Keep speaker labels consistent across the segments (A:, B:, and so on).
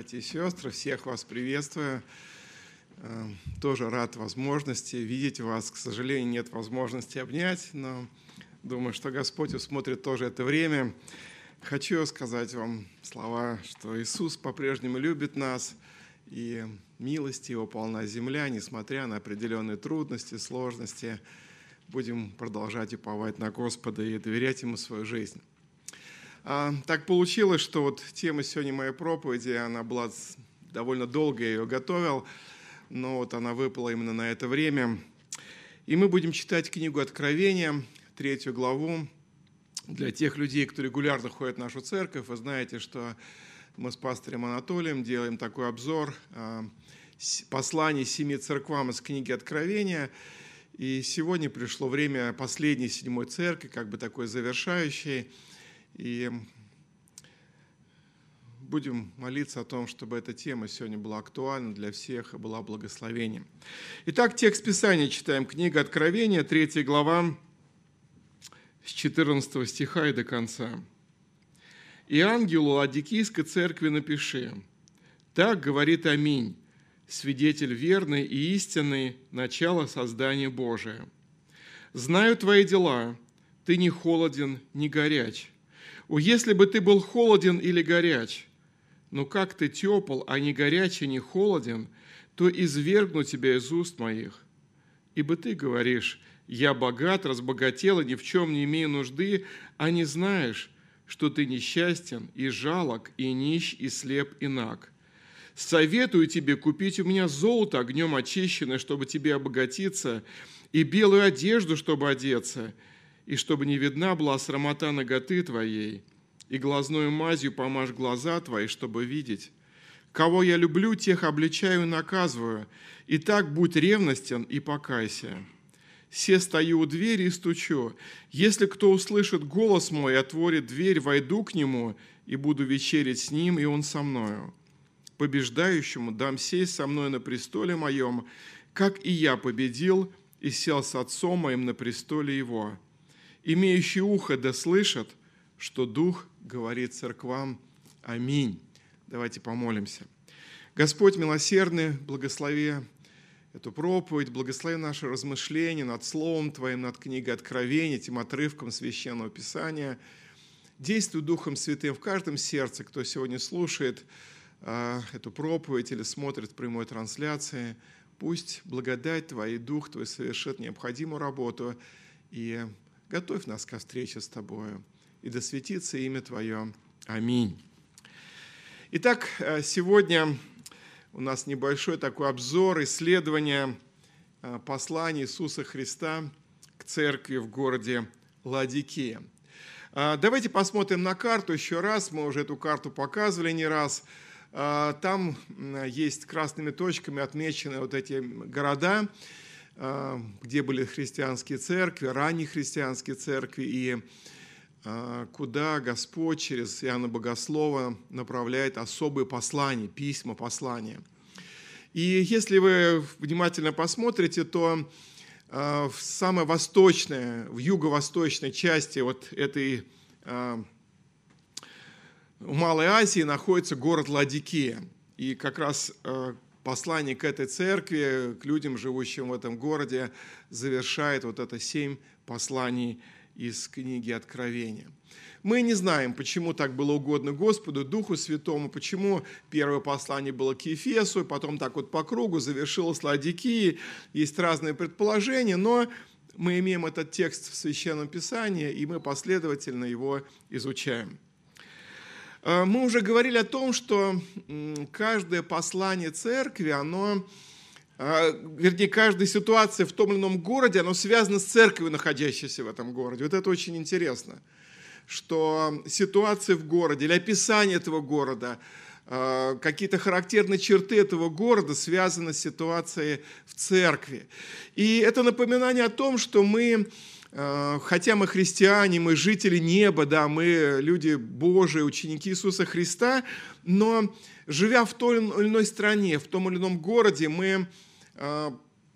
A: Братья и сестры, всех вас приветствую. Э, тоже рад возможности видеть вас. К сожалению, нет возможности обнять, но думаю, что Господь усмотрит тоже это время. Хочу сказать вам слова, что Иисус по-прежнему любит нас, и милость Его полна земля, несмотря на определенные трудности, сложности. Будем продолжать уповать на Господа и доверять Ему свою жизнь. А, так получилось, что вот тема сегодня моей проповеди, она была довольно долго, я ее готовил, но вот она выпала именно на это время. И мы будем читать книгу Откровения, третью главу. Для тех людей, кто регулярно ходит в нашу церковь, вы знаете, что мы с пастором Анатолием делаем такой обзор а, посланий семи церквам из книги Откровения. И сегодня пришло время последней седьмой церкви, как бы такой завершающей – и будем молиться о том, чтобы эта тема сегодня была актуальна для всех и была благословением. Итак, текст Писания читаем. Книга Откровения, 3 глава, с 14 стиха и до конца. «И ангелу Ладикийской церкви напиши, так говорит Аминь, свидетель верный и истинный, начало создания Божия. Знаю твои дела, ты не холоден, не горяч. О, если бы ты был холоден или горяч, но как ты тепл, а не горяч и не холоден, то извергну тебя из уст моих. Ибо ты говоришь, я богат, разбогател и ни в чем не имею нужды, а не знаешь, что ты несчастен и жалок, и нищ, и слеп, и наг. Советую тебе купить у меня золото огнем очищенное, чтобы тебе обогатиться, и белую одежду, чтобы одеться – и чтобы не видна была срамота ноготы твоей, и глазную мазью помажь глаза твои, чтобы видеть. Кого я люблю, тех обличаю и наказываю, и так будь ревностен и покайся. Се стою у двери и стучу. Если кто услышит голос мой и отворит дверь, войду к нему и буду вечерить с ним, и он со мною. Побеждающему дам сесть со мной на престоле моем, как и я победил и сел с отцом моим на престоле его» имеющий ухо да слышат, что Дух говорит церквам. Аминь. Давайте помолимся. Господь милосердный, благослови эту проповедь, благослови наши размышления над Словом Твоим, над книгой Откровения, этим отрывком Священного Писания. Действуй Духом Святым в каждом сердце, кто сегодня слушает э, эту проповедь или смотрит прямой трансляции. Пусть благодать Твоя и Дух Твой совершит необходимую работу и Готовь нас ко встрече с Тобою, и да светится имя Твое. Аминь. Итак, э, сегодня у нас небольшой такой обзор, исследование э, послания Иисуса Христа к церкви в городе Ладикия. Э, давайте посмотрим на карту еще раз. Мы уже эту карту показывали не раз. Там есть красными точками отмечены вот эти города. А, где были христианские церкви, ранние христианские церкви, и а, куда Господь через Иоанна Богослова направляет особые послания, письма, послания. И если вы внимательно посмотрите, то а, в самой восточной, в юго-восточной части вот этой в Малой Азии находится город Ладикия. И как раз послание к этой церкви, к людям, живущим в этом городе, завершает вот это семь посланий из книги Откровения. Мы не знаем, почему так было угодно Господу, Духу Святому, почему первое послание было к Ефесу, потом так вот по кругу завершилось Ладикии. Есть разные предположения, но мы имеем этот текст в Священном Писании, и мы последовательно его изучаем. Э, мы уже говорили о том, что каждое послание церкви, оно, э, вернее, каждая ситуация в том или ином городе, оно связано с церковью, находящейся в этом городе. Вот это очень интересно, что ситуация в городе или описание этого города, э, какие-то характерные черты этого города связаны с ситуацией в церкви. И это напоминание о том, что мы хотя мы христиане, мы жители неба, да, мы люди Божии, ученики Иисуса Христа, но живя в той или иной стране, в том или ином городе, мы э,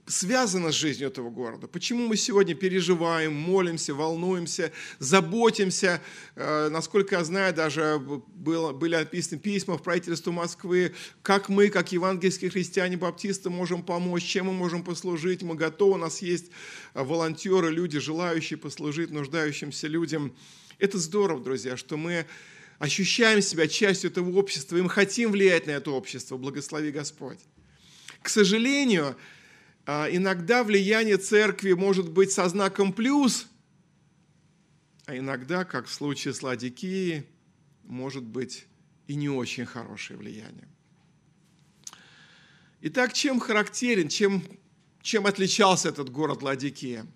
A: связано с жизнью этого города. Почему мы сегодня переживаем, молимся, волнуемся, заботимся. Э, насколько я знаю, даже было, были описаны письма в правительство Москвы, как мы, как евангельские христиане-баптисты, можем помочь, чем мы можем послужить. Мы готовы, у нас есть волонтеры, люди, желающие послужить нуждающимся людям. Это здорово, друзья, что мы ощущаем себя частью этого общества, и мы хотим влиять на это общество. Благослови Господь. К сожалению, иногда влияние церкви может быть со знаком плюс, а иногда, как в случае с Ладикией, может быть и не очень хорошее влияние. Итак, чем характерен, чем, чем отличался этот город Ладикия?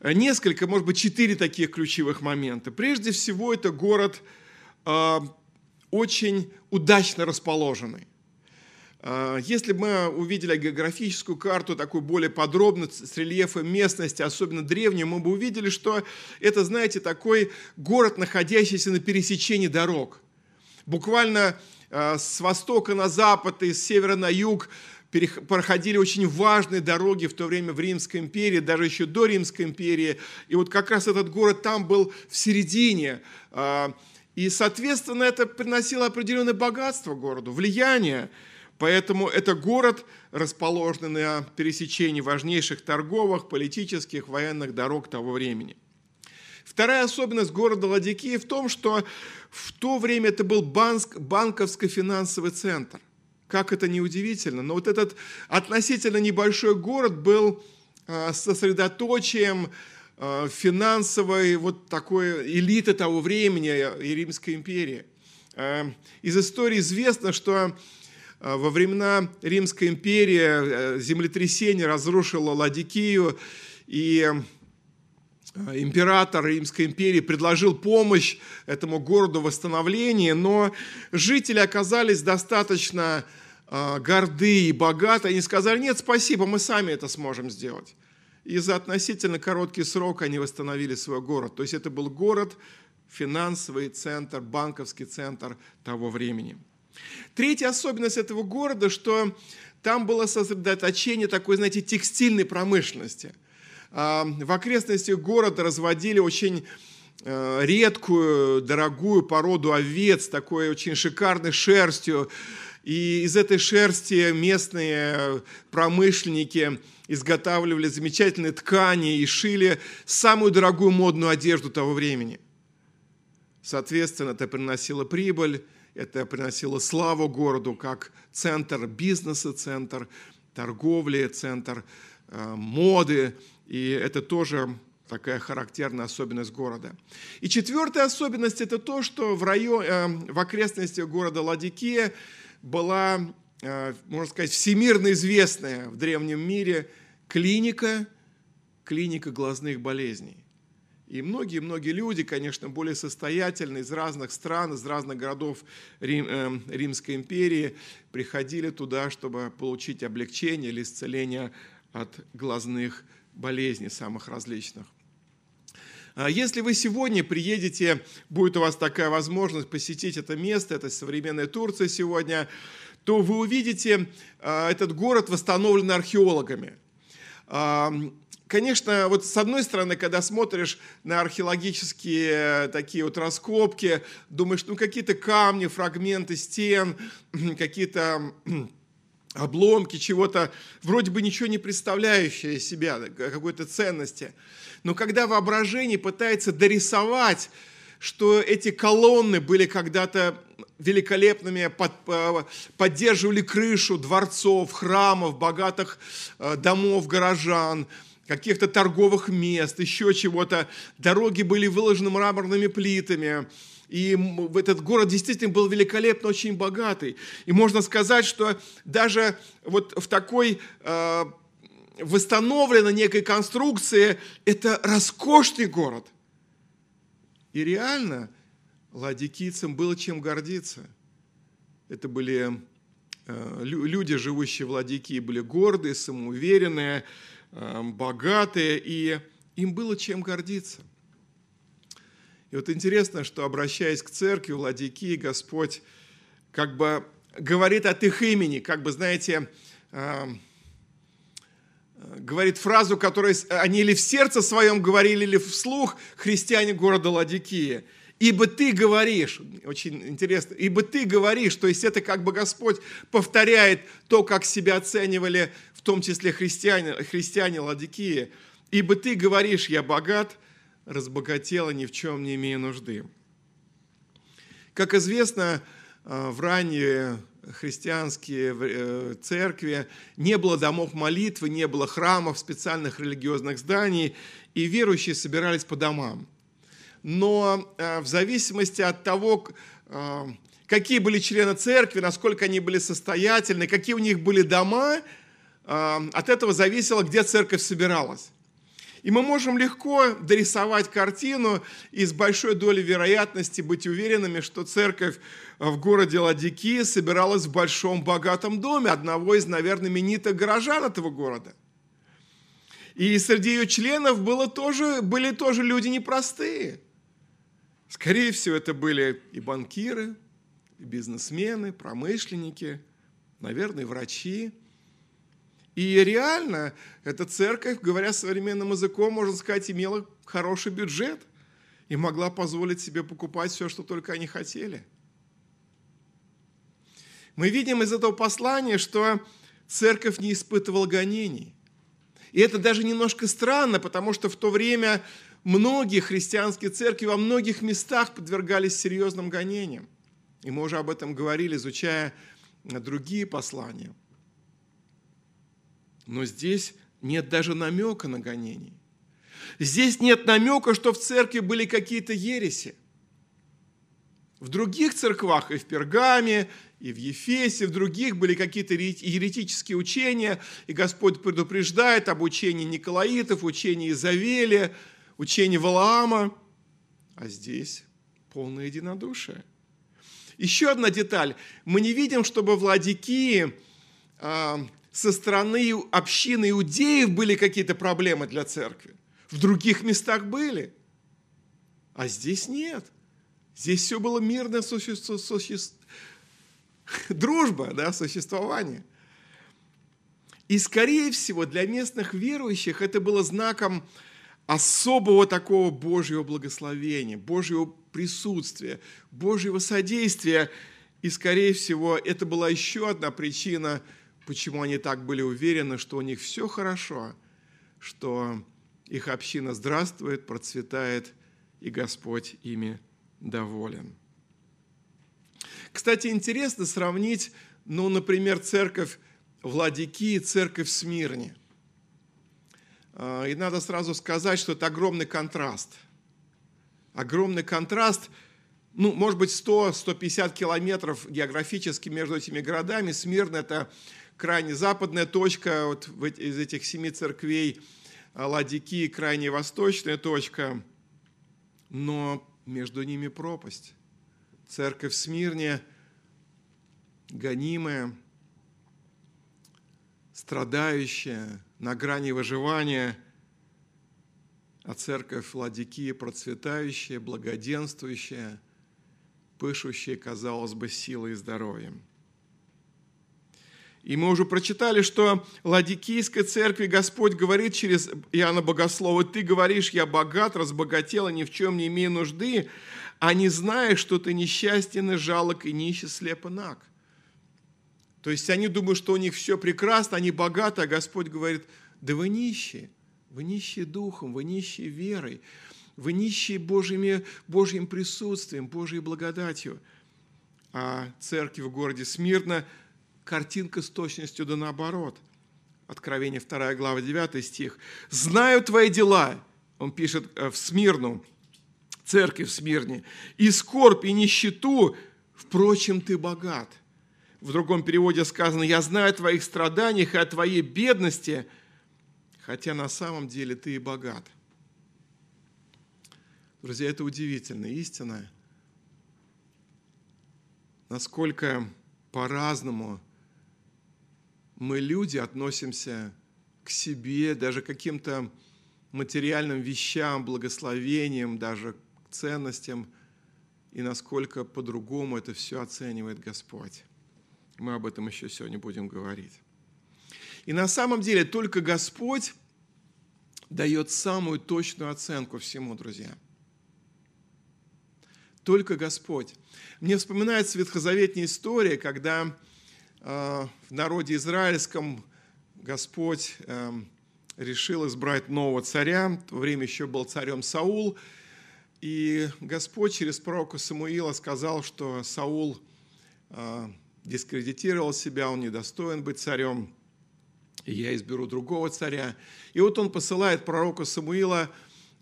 A: Несколько, может быть, четыре таких ключевых момента. Прежде всего, это город э, очень удачно расположенный. А, если бы мы увидели географическую карту, такую более подробно, с рельефом местности, особенно древнюю, мы бы увидели, что это, знаете, такой город, находящийся на пересечении дорог. Буквально а, с востока на запад и с севера на юг проходили очень важные дороги в то время в Римской империи, даже еще до Римской империи. И вот как раз этот город там был в середине. А, и, соответственно, это приносило определенное богатство городу, влияние. Поэтому это город, расположенный на пересечении важнейших торговых, политических, военных дорог того времени. Вторая особенность города Ладикии в том, что в то время это был банковско-финансовый центр. Как это не удивительно, но вот этот относительно небольшой город был а, сосредоточием а, финансовой вот такой элиты того времени и Римской империи. А, из истории известно, что Э, во времена Римской империи э, землетрясение разрушило Ладикию, и э, император Римской империи предложил помощь этому городу в восстановлении, но жители оказались достаточно горды и богаты. Они сказали, нет, спасибо, мы сами это сможем сделать. И за относительно короткий срок они восстановили свой город. То есть это был город, финансовый центр, банковский центр того времени. Третья особенность этого города, что там было сосредоточение такой, знаете, текстильной промышленности. А, в окрестностях города разводили очень э, редкую, дорогую породу овец, такой очень шикарной шерстью. И из этой шерсти местные промышленники изготавливали замечательные ткани и шили самую дорогую модную одежду того времени. Соответственно, это приносило прибыль, это приносило славу городу как центр бизнеса, центр торговли, центр э, моды. И это тоже такая характерная особенность города. И четвертая особенность – это то, что в, район, э, в окрестностях города Ладикия была, э, можно сказать, всемирно известная в древнем мире клиника, клиника глазных болезней. И многие-многие люди, конечно, более состоятельные из разных стран, из разных городов Рим, э, Римской империи приходили туда, чтобы получить облегчение или исцеление от глазных болезней самых различных. А если вы сегодня приедете, будет у вас такая возможность посетить это место, это современная Турция сегодня, то вы увидите а, этот город восстановленный археологами конечно, вот с одной стороны, когда смотришь на археологические э, такие вот раскопки, думаешь, ну какие-то камни, фрагменты стен, какие-то обломки чего-то, вроде бы ничего не представляющее себя, какой-то ценности. Но когда воображение пытается дорисовать, что эти колонны были когда-то великолепными, под, э, поддерживали крышу дворцов, храмов, богатых э, домов горожан – каких-то торговых мест, еще чего-то. Дороги были выложены мраморными плитами. И этот город действительно был великолепно, очень богатый. И можно сказать, что даже вот в такой э, восстановленной некой конструкции это роскошный город. И реально ладикийцам было чем гордиться. Это были э, люди, живущие в Ладикии, были гордые, самоуверенные, богатые, и им было чем гордиться. И вот интересно, что обращаясь к церкви, Владики, Господь как бы говорит от их имени, как бы, знаете, эм, говорит фразу, которую они или в сердце своем говорили, или вслух христиане города Ладикия. «Ибо ты говоришь», очень интересно, «ибо ты говоришь», то есть это как бы Господь повторяет то, как себя оценивали в том числе христиане, христиане Ладикии. «Ибо ты говоришь, я богат, разбогател и ни в чем не имею нужды». Как известно, э, в ранние христианские э, церкви, не было домов молитвы, не было храмов, специальных религиозных зданий, и верующие собирались по домам. Но э, в зависимости от того, э, какие были члены церкви, насколько они были состоятельны, какие у них были дома, от этого зависело, где церковь собиралась. И мы можем легко дорисовать картину и с большой долей вероятности быть уверенными, что церковь в городе Ладики собиралась в большом богатом доме одного из, наверное, именитых горожан этого города. И среди ее членов было тоже, были тоже люди непростые. Скорее всего, это были и банкиры, и бизнесмены, промышленники, наверное, врачи – и реально эта церковь, говоря современным языком, можно сказать, имела хороший бюджет и могла позволить себе покупать все, что только они хотели. Мы видим из этого послания, что церковь не испытывала гонений. И это даже немножко странно, потому что в то время многие христианские церкви во многих местах подвергались серьезным гонениям. И мы уже об этом говорили, изучая другие послания – но здесь нет даже намека на гонений. Здесь нет намека, что в церкви были какие-то ереси. В других церквах, и в Пергаме, и в Ефесе, в других были какие-то еретические учения, и Господь предупреждает об учении Николаитов, учении Изавеля, учении Валаама, а здесь полное единодушие. Еще одна деталь. Мы не видим, чтобы в Ладикии а, со стороны общины иудеев были какие-то проблемы для церкви. В других местах были. А здесь нет. Здесь все было мирное существо, существо, дружба, да, существование. И, скорее всего, для местных верующих это было знаком особого такого Божьего благословения, Божьего присутствия, Божьего содействия. И, скорее всего, это была еще одна причина – почему они так были уверены, что у них все хорошо, что их община здравствует, процветает, и Господь ими доволен. Кстати, интересно сравнить, ну, например, церковь в Ладикии и церковь. А, и надо сразу сказать, что это огромный контраст. Огромный контраст, ну, может быть, 100-150 километров географически между этими городами. Смирн – это крайне западная точка вот из этих семи церквей, а, Ладики, крайне восточная точка, но между ними пропасть. Церковь Смирне гонимая, страдающая, на грани выживания, а церковь Ладики процветающая, благоденствующая, пышущая, казалось бы, силой и здоровьем. И мы уже прочитали, что Ладикийской церкви Господь говорит через Иоанна Богослова, «Ты говоришь, я богат, разбогател, и ни в чем не имею нужды, а не знаешь, что ты несчастен и жалок, и нищий, слеп и наг». То есть они думают, что у них все прекрасно, они богаты, а Господь говорит, да вы нищие, вы нищие духом, вы нищие верой, вы нищие Божьими, Божьим присутствием, Божьей благодатью. А церкви в городе Смирно – картинка с точностью да наоборот. Откровение 2 глава 9 стих. «Знаю твои дела», он пишет э, в Смирну, церковь в Смирне, «и скорбь, и нищету, впрочем, ты богат». В другом переводе сказано, «Я знаю о твоих страданиях и о твоей бедности, хотя на самом деле ты и богат». Друзья, это удивительная истина, насколько по-разному мы, люди, относимся к себе, даже к каким-то материальным вещам, благословениям, даже к ценностям, и насколько по-другому это все оценивает Господь. Мы об этом еще сегодня будем говорить. И на самом деле только Господь дает самую точную оценку всему, друзья. Только Господь. Мне вспоминается ветхозаветная история, когда э, в народе израильском Господь э, решил избрать нового царя. В то время еще был царем Саул. И Господь через пророка Самуила сказал, что Саул э, дискредитировал себя, он недостоин быть царем, и я изберу другого царя. И вот он посылает пророка Самуила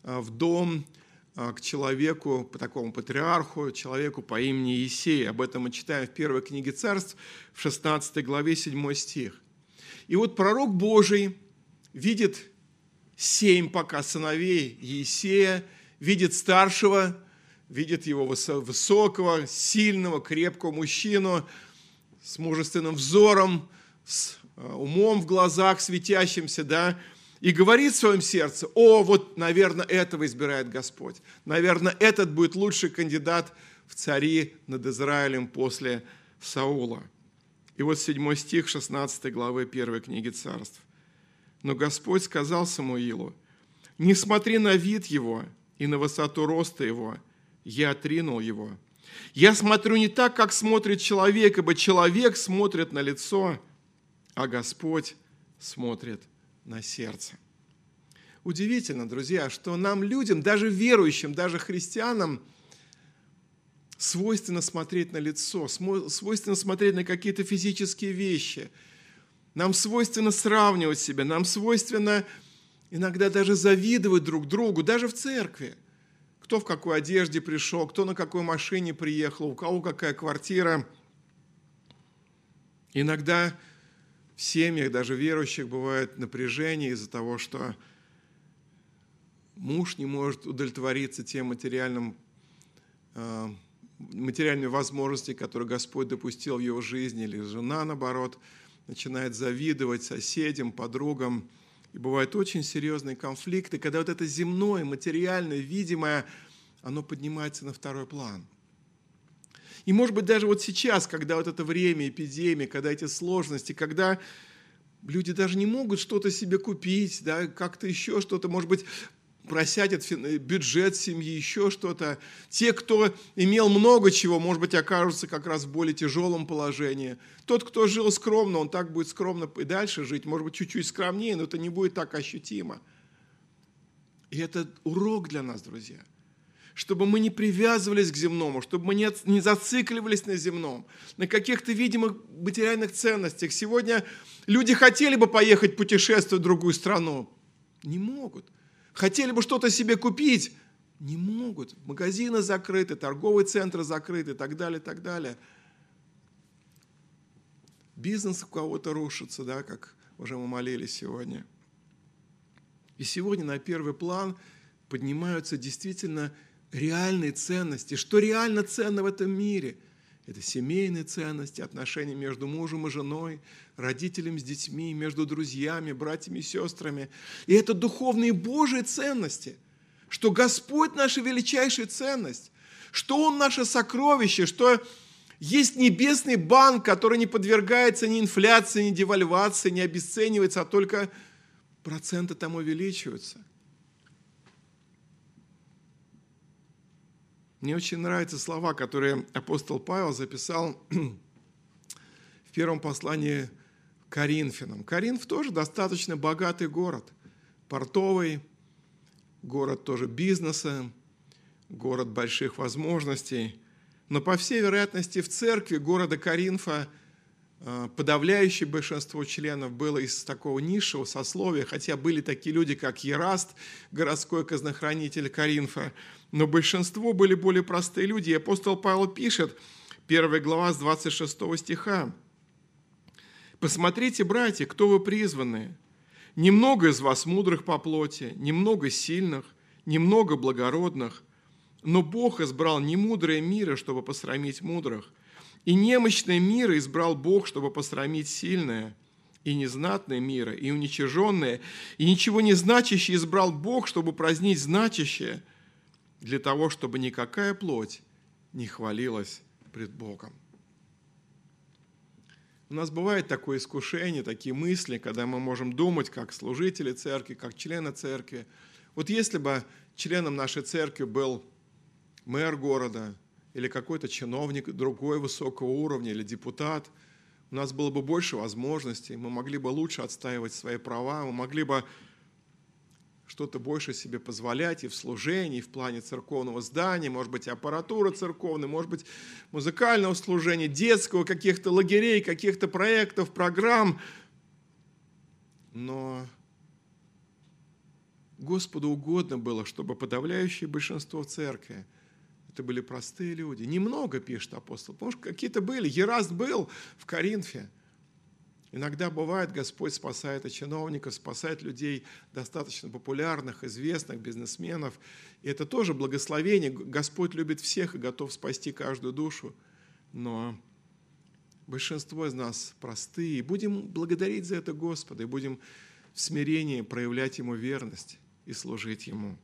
A: э, в дом э, к человеку, по такому патриарху, человеку по имени Есей. Об этом мы читаем в первой книге царств, в 16 главе 7 стих. И вот пророк Божий видит семь пока сыновей Есея, видит старшего, видит его высокого, сильного, крепкого мужчину с мужественным взором, с э, умом в глазах светящимся, да, и говорит в своем сердце, о, вот, наверное, этого избирает Господь. Наверное, этот будет лучший кандидат в цари над Израилем после Саула. И вот 7 стих 16 главы 1 книги царств. Но Господь сказал Самуилу, не смотри на вид его и на высоту роста его, я отринул его. Я смотрю не так, как смотрит человек, ибо человек смотрит на лицо, а Господь смотрит на сердце. Удивительно, друзья, что нам, людям, даже верующим, даже христианам – свойственно смотреть на лицо, свойственно смотреть на какие-то физические вещи. Нам свойственно сравнивать себя, нам свойственно иногда даже завидовать друг другу, даже в церкви. Кто в какой одежде пришел, кто на какой машине приехал, у кого какая квартира. Иногда в семьях, даже верующих, бывает напряжение из-за того, что муж не может удовлетвориться тем материальным э, материальные возможности, которые Господь допустил в его жизни, или жена, наоборот, начинает завидовать соседям, подругам. И бывают очень серьезные конфликты, когда вот это земное, материальное, видимое, оно поднимается на второй план. И может быть даже вот сейчас, когда вот это время эпидемии, когда эти сложности, когда люди даже не могут что-то себе купить, да, как-то еще что-то, может быть, просядет бюджет семьи, еще что-то. Те, кто имел много чего, может быть, окажутся как раз в более тяжелом положении. Тот, кто жил скромно, он так будет скромно и дальше жить, может быть, чуть-чуть скромнее, но это не будет так ощутимо. И это урок для нас, друзья. Чтобы мы не привязывались к земному, чтобы мы не, не зацикливались на земном, на каких-то видимых материальных ценностях. Сегодня люди хотели бы поехать путешествовать в другую страну, не могут хотели бы что-то себе купить, не могут. Магазины закрыты, торговые центры закрыты и так далее, и так далее. Бизнес у кого-то рушится, да, как уже мы молились сегодня. И сегодня на первый план поднимаются действительно реальные ценности. Что реально ценно в этом мире? Это семейные ценности, отношения между мужем и женой, родителями с детьми, между друзьями, братьями и сестрами. И это духовные Божьи ценности, что Господь наша величайшая ценность, что Он наше сокровище, что есть небесный банк, который не подвергается ни инфляции, ни девальвации, не обесценивается, а только проценты тому увеличиваются – Мне очень нравятся слова, которые апостол Павел записал в первом послании Коринфянам. Коринф тоже достаточно богатый город, портовый, город тоже бизнеса, город больших возможностей. Но, по всей вероятности, в церкви города Коринфа подавляющее большинство членов было из такого низшего сословия, хотя были такие люди, как Ераст, городской казнохранитель Коринфа, но большинство были более простые люди. И апостол Павел пишет, 1 глава с 26 стиха, «Посмотрите, братья, кто вы призванные. Немного из вас мудрых по плоти, немного сильных, немного благородных, но Бог избрал немудрое мира, чтобы посрамить мудрых, и немощное мира избрал Бог, чтобы посрамить сильное, и незнатное мира, и уничиженное, и ничего не значащее избрал Бог, чтобы празднить значащее – для того, чтобы никакая плоть не хвалилась пред Богом. У нас бывает такое искушение, такие мысли, когда мы можем думать, как служители церкви, как члены церкви. Вот если бы членом нашей церкви был мэр города или какой-то чиновник другой высокого уровня или депутат, у нас было бы больше возможностей, мы могли бы лучше отстаивать свои права, мы могли бы что-то больше себе позволять и в служении, и в плане церковного здания, может быть, аппаратура церковная, может быть, музыкального служения, детского, каких-то лагерей, каких-то проектов, программ. Но Господу угодно было, чтобы подавляющее большинство церкви это были простые люди. Немного, пишет апостол. Что какие-то были. Ераст был в Коринфе. Иногда бывает, Господь спасает и чиновников, спасает людей достаточно популярных, известных, бизнесменов. И это тоже благословение. Господь любит всех и готов спасти каждую душу. Но большинство из нас простые. Будем благодарить за это Господа, и будем в смирении проявлять Ему верность и служить Ему.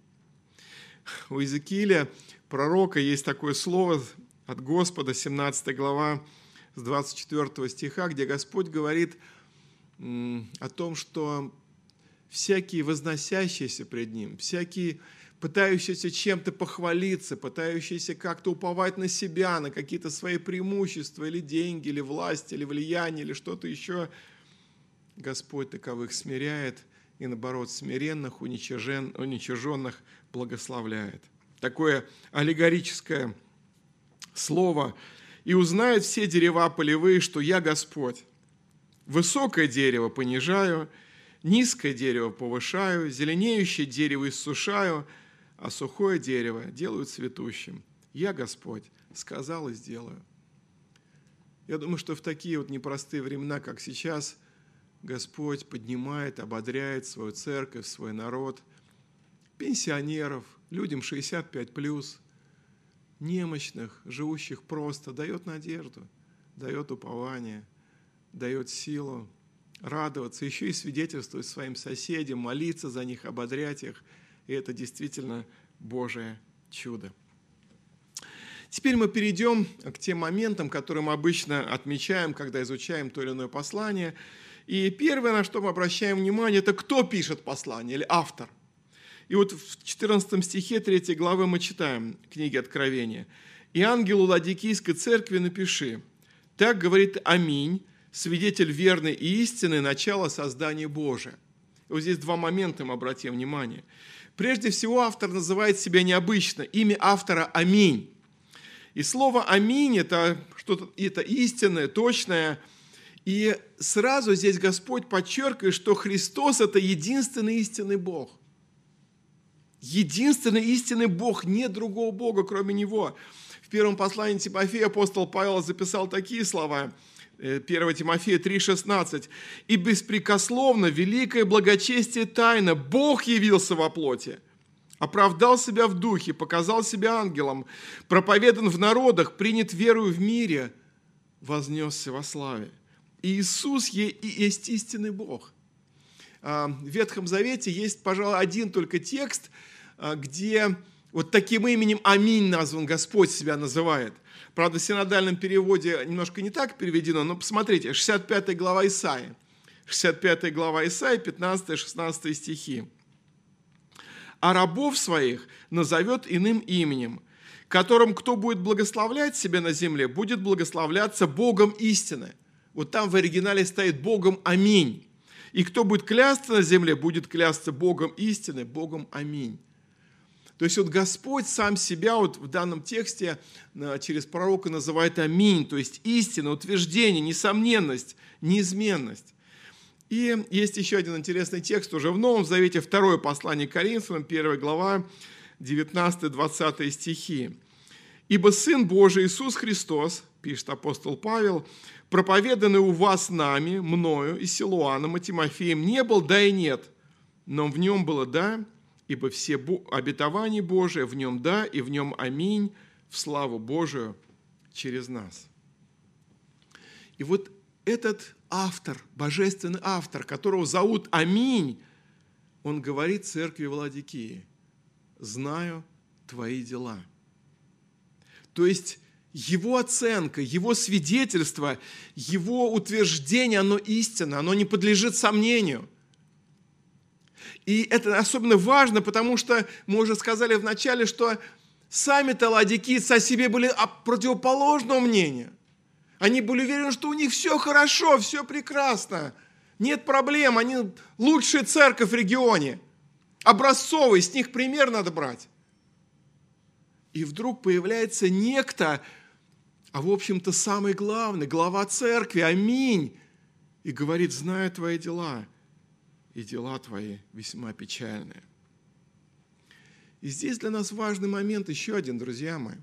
A: У Иезекииля, пророка, есть такое слово от Господа, 17 глава, с 24 стиха, где Господь говорит о том, что всякие возносящиеся пред Ним, всякие пытающиеся чем-то похвалиться, пытающиеся как-то уповать на себя, на какие-то свои преимущества, или деньги, или власть, или влияние, или что-то еще, Господь таковых смиряет и, наоборот, смиренных, уничижен, уничиженных благословляет. Такое аллегорическое слово – и узнают все дерева полевые, что я Господь. Высокое дерево понижаю, низкое дерево повышаю, зеленеющее дерево иссушаю, а сухое дерево делаю цветущим. Я Господь, сказал и сделаю. Я думаю, что в такие вот непростые времена, как сейчас, Господь поднимает, ободряет свою церковь, свой народ, пенсионеров, людям 65 плюс – немощных, живущих просто, дает надежду, дает упование, дает силу радоваться, еще и свидетельствовать своим соседям, молиться за них, ободрять их. И это действительно Божие чудо. Теперь мы перейдем к тем моментам, которые мы обычно отмечаем, когда изучаем то или иное послание. И первое, на что мы обращаем внимание, это кто пишет послание или автор – и вот в 14 стихе 3 главы мы читаем книги Откровения. «И ангелу Ладикийской церкви напиши, так говорит Аминь, свидетель верный и истины, начало создания Божия». И вот здесь два момента мы обратим внимание. Прежде всего, автор называет себя необычно. Имя автора – Аминь. И слово «Аминь» – это что-то это истинное, точное. И сразу здесь Господь подчеркивает, что Христос – это единственный истинный Бог единственный истинный Бог, нет другого Бога, кроме Него. В первом послании Тимофея апостол Павел записал такие слова, 1 э, Тимофея 3,16. «И беспрекословно великое благочестие тайна Бог явился во плоти, оправдал себя в духе, показал себя ангелом, проповедан в народах, принят верою в мире, вознесся во славе». Иисус есть истинный Бог. А, в Ветхом Завете есть, пожалуй, один только текст – где вот таким именем Аминь назван Господь себя называет. Правда, в синодальном переводе немножко не так переведено, но посмотрите, 65 глава Исаия. 65 глава Исаия, 15-16 стихи. «А рабов своих назовет иным именем, которым кто будет благословлять себя на земле, будет благословляться Богом истины». Вот там в оригинале стоит Богом Аминь. И кто будет клясться на земле, будет клясться Богом истины, Богом Аминь. То есть вот Господь сам себя вот в данном тексте э, через пророка называет аминь, то есть истина, утверждение, несомненность, неизменность. И есть еще один интересный текст уже в Новом Завете, второе послание Коринфянам, 1 глава, 19-20 стихи. «Ибо Сын Божий Иисус Христос, пишет апостол Павел, проповеданный у вас нами, мною и Силуаном и Тимофеем, не был да и нет, но в нем было да ибо все обетования Божие в нем да, и в нем аминь, в славу Божию через нас. И вот этот автор, божественный автор, которого зовут Аминь, он говорит церкви Владикии, знаю твои дела. То есть его оценка, его свидетельство, его утверждение, оно истинно, оно не подлежит сомнению. И это особенно важно, потому что мы уже сказали в начале, что сами-то ладикийцы о себе были противоположного мнения. Они были уверены, что у них все хорошо, все прекрасно, нет проблем, они лучшая церковь в регионе, образцовый, с них пример надо брать. И вдруг появляется некто, а в общем-то самый главный, глава церкви, аминь, и говорит, знаю твои дела, и дела твои весьма печальные. И здесь для нас важный момент еще один, друзья мои.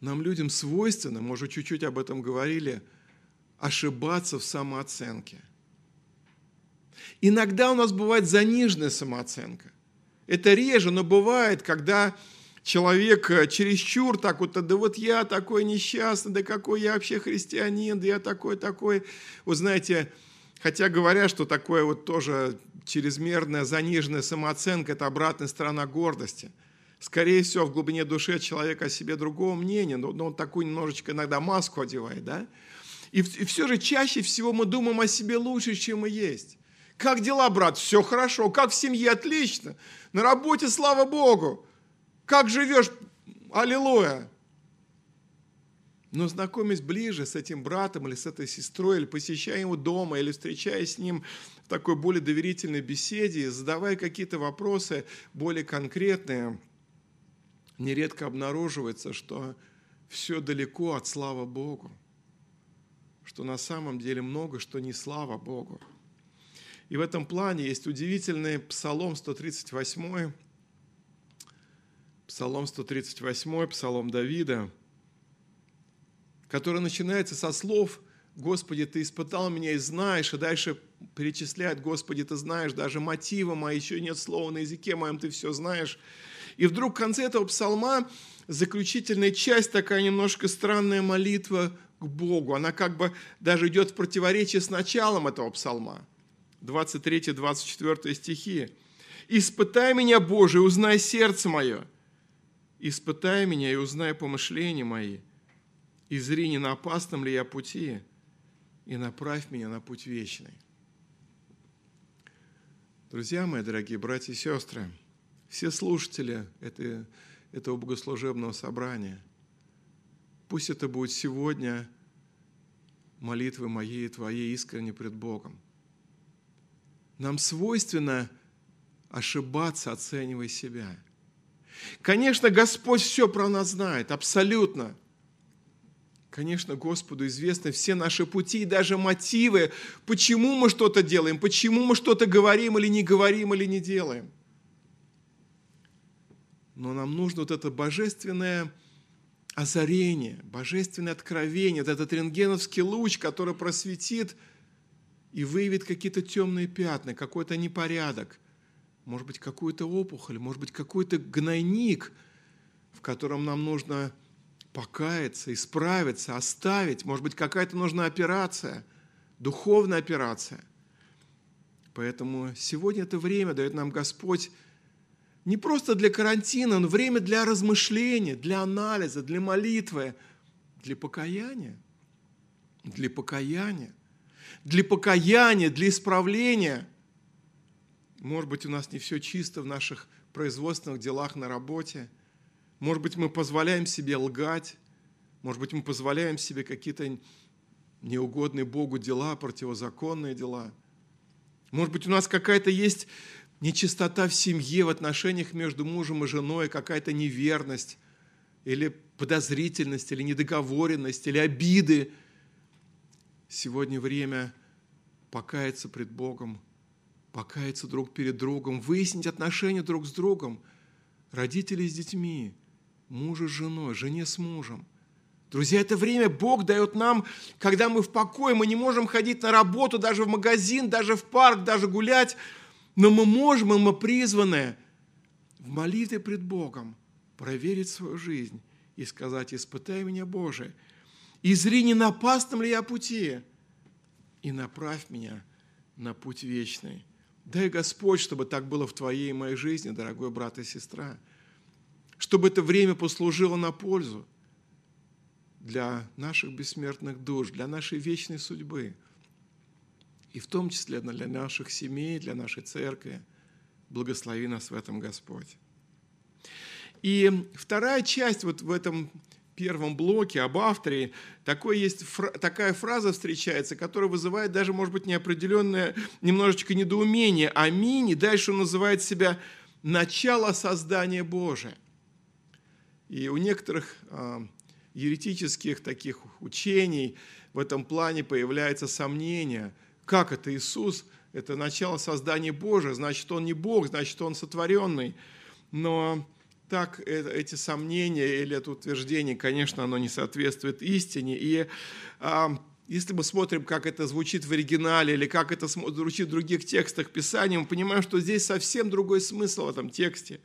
A: Нам, людям, свойственно, мы уже чуть-чуть об этом говорили, ошибаться в самооценке. Иногда у нас бывает заниженная самооценка. Это реже, но бывает, когда человек э, чересчур так вот, да вот я такой несчастный, да какой я вообще христианин, да я такой-такой. Вы знаете, хотя говорят, что такое вот тоже чрезмерная заниженная самооценка – это обратная сторона гордости. Скорее всего, в глубине души человек о себе другого мнения, но он такую немножечко иногда маску одевает, да? И все же чаще всего мы думаем о себе лучше, чем мы есть. Как дела, брат? Все хорошо. Как в семье? Отлично. На работе, слава Богу. Как живешь? Аллилуйя. Но знакомясь ближе с этим братом или с этой сестрой, или посещая его дома, или встречаясь с ним в такой более доверительной беседе, задавая какие-то вопросы более конкретные, нередко обнаруживается, что все далеко от слава Богу, что на самом деле много, что не слава Богу. И в этом плане есть удивительный Псалом 138, Псалом 138, Псалом Давида, который начинается со слов «Господи, Ты испытал меня и знаешь», и дальше перечисляет «Господи, Ты знаешь, даже мотива мои, еще нет слова на языке моем, Ты все знаешь». И вдруг в конце этого псалма заключительная часть, такая немножко странная молитва к Богу. Она как бы даже идет в противоречие с началом этого псалма. 23-24 стихи. «Испытай меня, Боже, узнай сердце мое, Испытай меня и узнай помышления мои, и зри, не на опасном ли я пути, и направь меня на путь вечный. Друзья мои, дорогие братья и сестры, все слушатели этой, этого богослужебного собрания, пусть это будет сегодня молитвы моей и твоей искренне пред Богом. Нам свойственно ошибаться, оценивая себя – Конечно, Господь все про нас знает, абсолютно. Конечно, Господу известны все наши пути и даже мотивы, почему мы что-то делаем, почему мы что-то говорим или не говорим, или не делаем. Но нам нужно вот это божественное озарение, божественное откровение, вот этот рентгеновский луч, который просветит и выявит какие-то темные пятна, какой-то непорядок – может быть, какую-то опухоль, может быть, какой-то гнойник, в котором нам нужно покаяться, исправиться, оставить. Может быть, какая-то нужна операция, духовная операция. Поэтому сегодня это время дает нам Господь не просто для карантина, но время для размышления, для анализа, для молитвы, для покаяния. Для покаяния. Для покаяния, для исправления – может быть, у нас не все чисто в наших производственных делах на работе. Может быть, мы позволяем себе лгать. Может быть, мы позволяем себе какие-то неугодные Богу дела, противозаконные дела. Может быть, у нас какая-то есть нечистота в семье, в отношениях между мужем и женой, какая-то неверность или подозрительность, или недоговоренность, или обиды. Сегодня время покаяться пред Богом, покаяться друг перед другом, выяснить отношения друг с другом, родители с детьми, мужа с женой, жене с мужем. Друзья, это время Бог дает нам, когда мы в покое, мы не можем ходить на работу, даже в магазин, даже в парк, даже гулять, но мы можем, и мы призваны в молитве пред Богом проверить свою жизнь и сказать, испытай меня, Боже, и зри, не на опасном ли я пути, и направь меня на путь вечный. Дай Господь, чтобы так было в твоей и моей жизни, дорогой брат и сестра. чтобы это время послужило на пользу для наших бессмертных душ, для нашей вечной судьбы, и в том числе для наших семей, для нашей церкви. Благослови нас в этом Господь. И вторая часть вот в этом первом блоке об авторе, такой есть, такая фраза встречается, которая вызывает даже, может быть, неопределенное немножечко недоумение. Аминь. И дальше он называет себя «начало создания Божия». И у некоторых а, еретических таких учений в этом плане появляется сомнение, как это Иисус, это начало создания Божия, значит, Он не Бог, значит, Он сотворенный. Но так эти сомнения или это утверждение, конечно, оно не соответствует истине. И а, если мы смотрим, как это звучит в оригинале или как это звучит в других текстах Писания, мы понимаем, что здесь совсем другой смысл в этом тексте.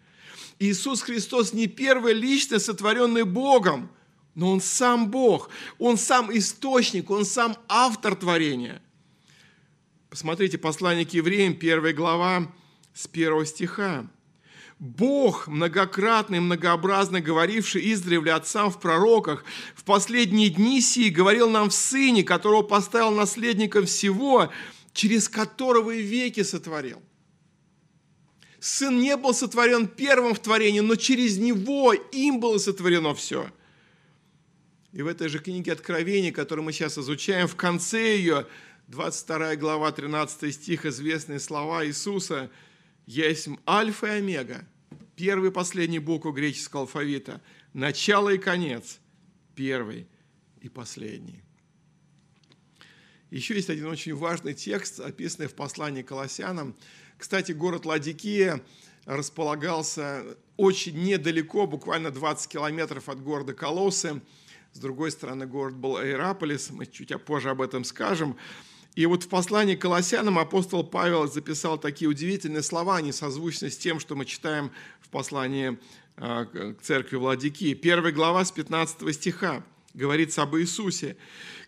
A: Иисус Христос не первая личность, сотворенная Богом, но Он сам Бог, Он сам источник, Он сам автор творения. Посмотрите, послание к евреям, первая глава, с первого стиха. Бог, многократно и многообразно говоривший издревле отцам в пророках, в последние дни сии говорил нам в Сыне, которого поставил наследником всего, через которого и веки сотворил. Сын не был сотворен первым в творении, но через него им было сотворено все. И в этой же книге Откровения, которую мы сейчас изучаем, в конце ее, 22 глава, 13 стих, известные слова Иисуса – «Я есть альфа и омега, первый и последний букву греческого алфавита, начало и конец, первый и последний». Еще есть один очень важный текст, описанный в послании к Колоссянам. Кстати, город Ладикия располагался очень недалеко, буквально 20 километров от города Колоссы. С другой стороны, город был Аэрополис, мы чуть позже об этом скажем. И вот в послании к Колоссянам апостол Павел записал такие удивительные слова, они созвучны с тем, что мы читаем в послании а, к церкви Владики. Первая глава с 15 стиха говорится об Иисусе,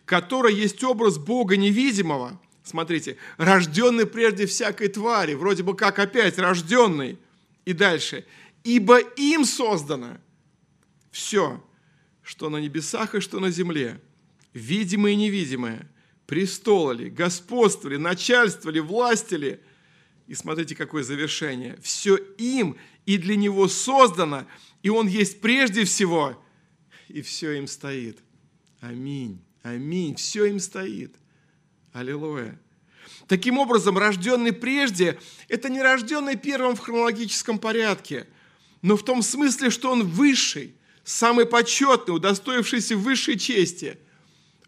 A: который есть образ Бога невидимого, смотрите, рожденный прежде всякой твари, вроде бы как опять рожденный. И дальше. Ибо им создано все, что на небесах и что на земле, видимое и невидимое – престола ли, господство ли, начальство ли, власти ли. И смотрите, какое завершение. Все им и для него создано, и он есть прежде всего, и все им стоит. Аминь. Аминь. Все им стоит. Аллилуйя. Таким образом, рожденный прежде – это не рожденный первым в хронологическом порядке, но в том смысле, что он высший, самый почетный, удостоившийся высшей чести –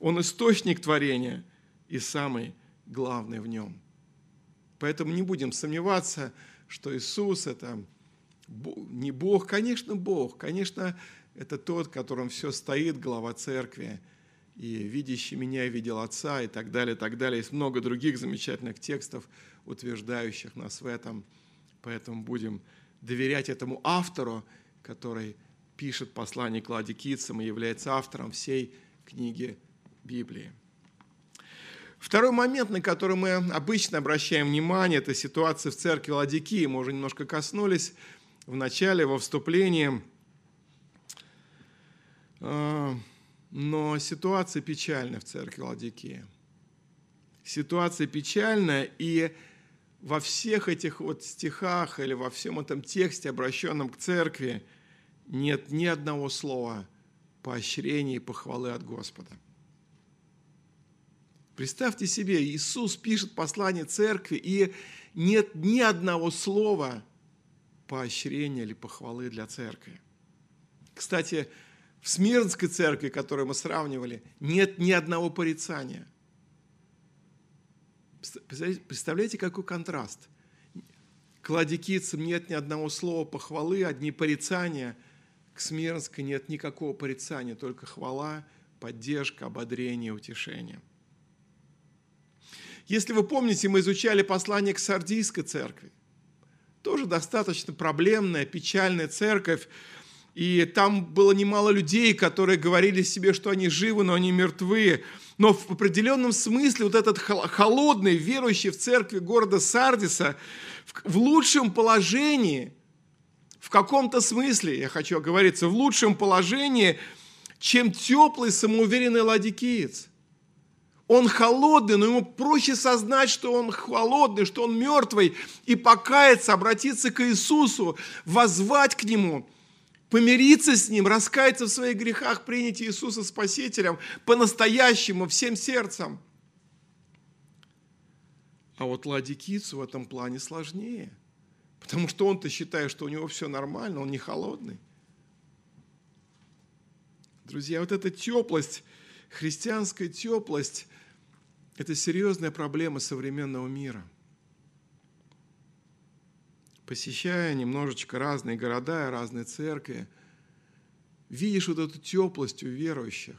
A: он источник творения и самый главный в нем. Поэтому не будем сомневаться, что Иисус – это не Бог, конечно, Бог, конечно, это тот, которым все стоит, глава церкви, и видящий меня видел Отца, и так далее, и так далее. Есть много других замечательных текстов, утверждающих нас в этом. Поэтому будем доверять этому автору, который пишет послание к Ладикийцам и является автором всей книги Библии. Второй момент, на который мы обычно обращаем внимание, это ситуация в церкви Ладикии. Мы уже немножко коснулись в начале, во вступлении. А, но ситуация печальная в церкви Ладикии. Ситуация печальная, и во всех этих вот стихах или во всем этом тексте, обращенном к церкви, нет ни одного слова поощрения и похвалы от Господа. Представьте себе, Иисус пишет послание церкви, и нет ни одного слова поощрения или похвалы для церкви. Кстати, в Смирнской церкви, которую мы сравнивали, нет ни одного порицания. Представляете, какой контраст? К ладикийцам нет ни одного слова похвалы, одни порицания. К Смирнской нет никакого порицания, только хвала, поддержка, ободрение, утешение – если вы помните, мы изучали послание к Сардийской церкви. Тоже достаточно проблемная, печальная церковь. И там было немало людей, которые говорили себе, что они живы, но они мертвы. Но в определенном смысле вот этот холодный, верующий в церкви города Сардиса в лучшем положении, в каком-то смысле, я хочу оговориться, в лучшем положении, чем теплый самоуверенный ладикиец. Он холодный, но ему проще сознать, что он холодный, что он мертвый, и покаяться, обратиться к Иисусу, возвать к Нему, помириться с Ним, раскаяться в своих грехах, принять Иисуса Спасителем по-настоящему, всем сердцем. А вот Ладикицу в этом плане сложнее, потому что он-то считает, что у него все нормально, он не холодный. Друзья, вот эта теплость, христианская теплость, это серьезная проблема современного мира. Посещая немножечко разные города и разные церкви, видишь вот эту теплость у верующих.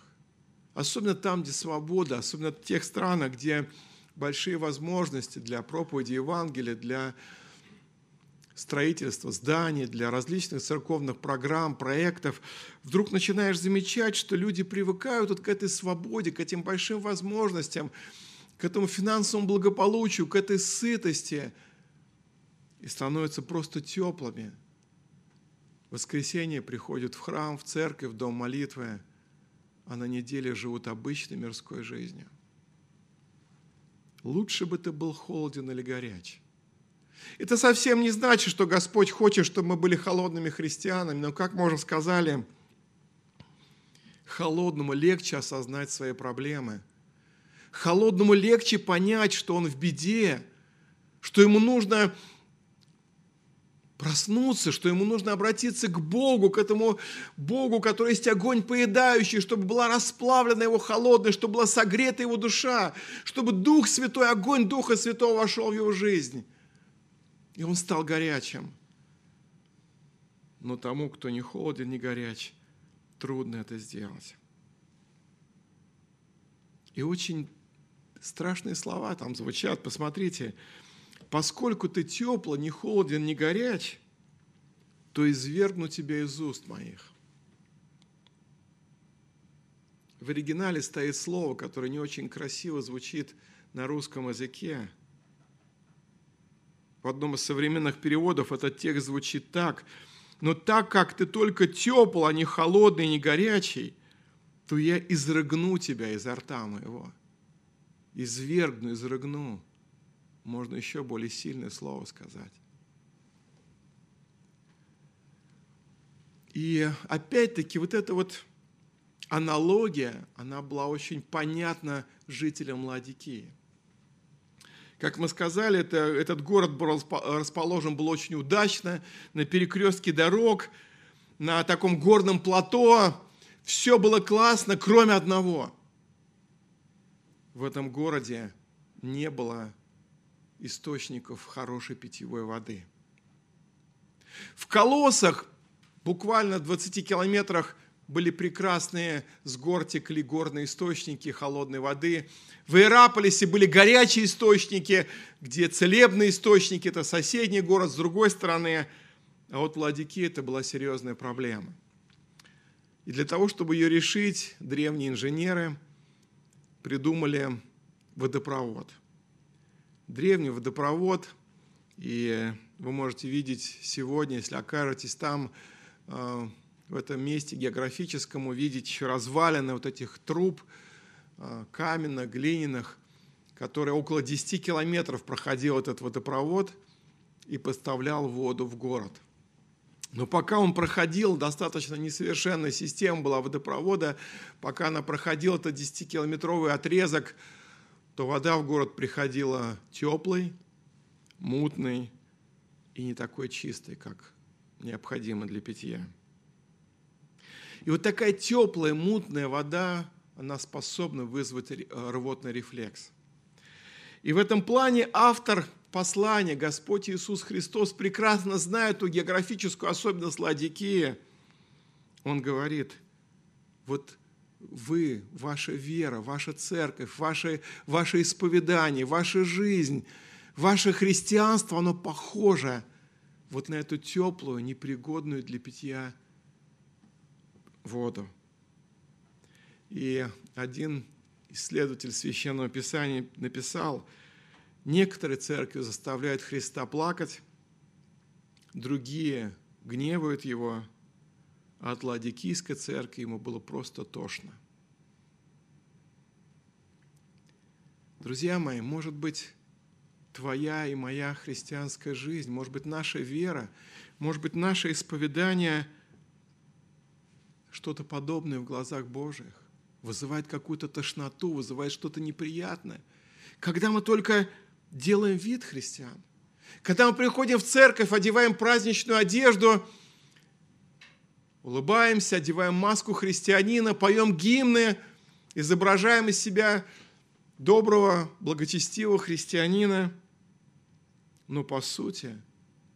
A: Особенно там, где свобода, особенно в тех странах, где большие возможности для проповеди Евангелия, для строительства зданий, для различных церковных программ, проектов, вдруг начинаешь замечать, что люди привыкают вот к этой свободе, к этим большим возможностям, к этому финансовому благополучию, к этой сытости и становятся просто теплыми. В воскресенье приходят в храм, в церковь, в дом молитвы, а на неделе живут обычной мирской жизнью. Лучше бы ты был холоден или горяч. Это совсем не значит, что Господь хочет, чтобы мы были холодными христианами, но, как мы уже сказали, холодному легче осознать свои проблемы. Холодному легче понять, что он в беде, что ему нужно проснуться, что ему нужно обратиться к Богу, к этому Богу, который есть огонь поедающий, чтобы была расплавлена его холодная, чтобы была согрета его душа, чтобы Дух Святой, огонь Духа Святого вошел в его жизнь. И он стал горячим. Но тому, кто не холоден, не горяч, трудно это сделать. И очень страшные слова там звучат. Посмотрите, поскольку ты тепло, не холоден, не горяч, то извергну тебя из уст моих. В оригинале стоит слово, которое не очень красиво звучит на русском языке. В одном из современных переводов этот текст звучит так. «Но так как ты только тепл, а не холодный, не горячий, то я изрыгну тебя изо рта моего». Извергну, изрыгну можно еще более сильное слово сказать. И опять-таки вот эта вот аналогия, она была очень понятна жителям Ладикии. Как мы сказали, это, этот город был расположен был очень удачно, на перекрестке дорог, на таком горном плато. Все было классно, кроме одного. В этом городе не было источников хорошей питьевой воды. В Колосах, буквально в 20 километрах, были прекрасные с гор текли горные источники холодной воды. В Иераполисе были горячие источники, где целебные источники, это соседний город с другой стороны. А вот в Ладике это была серьезная проблема. И для того, чтобы ее решить, древние инженеры придумали водопровод – древний водопровод, и вы можете видеть сегодня, если окажетесь там, э, в этом месте географическом, увидеть еще развалины вот этих труб э, каменных, глиняных, которые около 10 километров проходил этот водопровод и поставлял воду в город. Но пока он проходил, достаточно несовершенная система была водопровода, пока она проходила этот 10-километровый отрезок – то вода в город приходила теплой, мутной и не такой чистой, как необходимо для питья. И вот такая теплая, мутная вода, она способна вызвать рвотный рефлекс. И в этом плане автор послания, Господь Иисус Христос, прекрасно знает ту географическую особенность Ладикии. Он говорит, вот вы, ваша вера, ваша церковь, ваше, ваше исповедание, ваша жизнь, ваше христианство, оно похоже вот на эту теплую, непригодную для питья воду. И один исследователь Священного Писания написал, некоторые церкви заставляют Христа плакать, другие гневают его, а от Ладикийской церкви ему было просто тошно. Друзья мои, может быть, твоя и моя христианская жизнь, может быть, наша вера, может быть, наше исповедание что-то подобное в глазах Божьих, вызывает какую-то тошноту, вызывает что-то неприятное. Когда мы только делаем вид христиан, когда мы приходим в церковь, одеваем праздничную одежду, улыбаемся, одеваем маску христианина, поем гимны, изображаем из себя доброго, благочестивого христианина, но по сути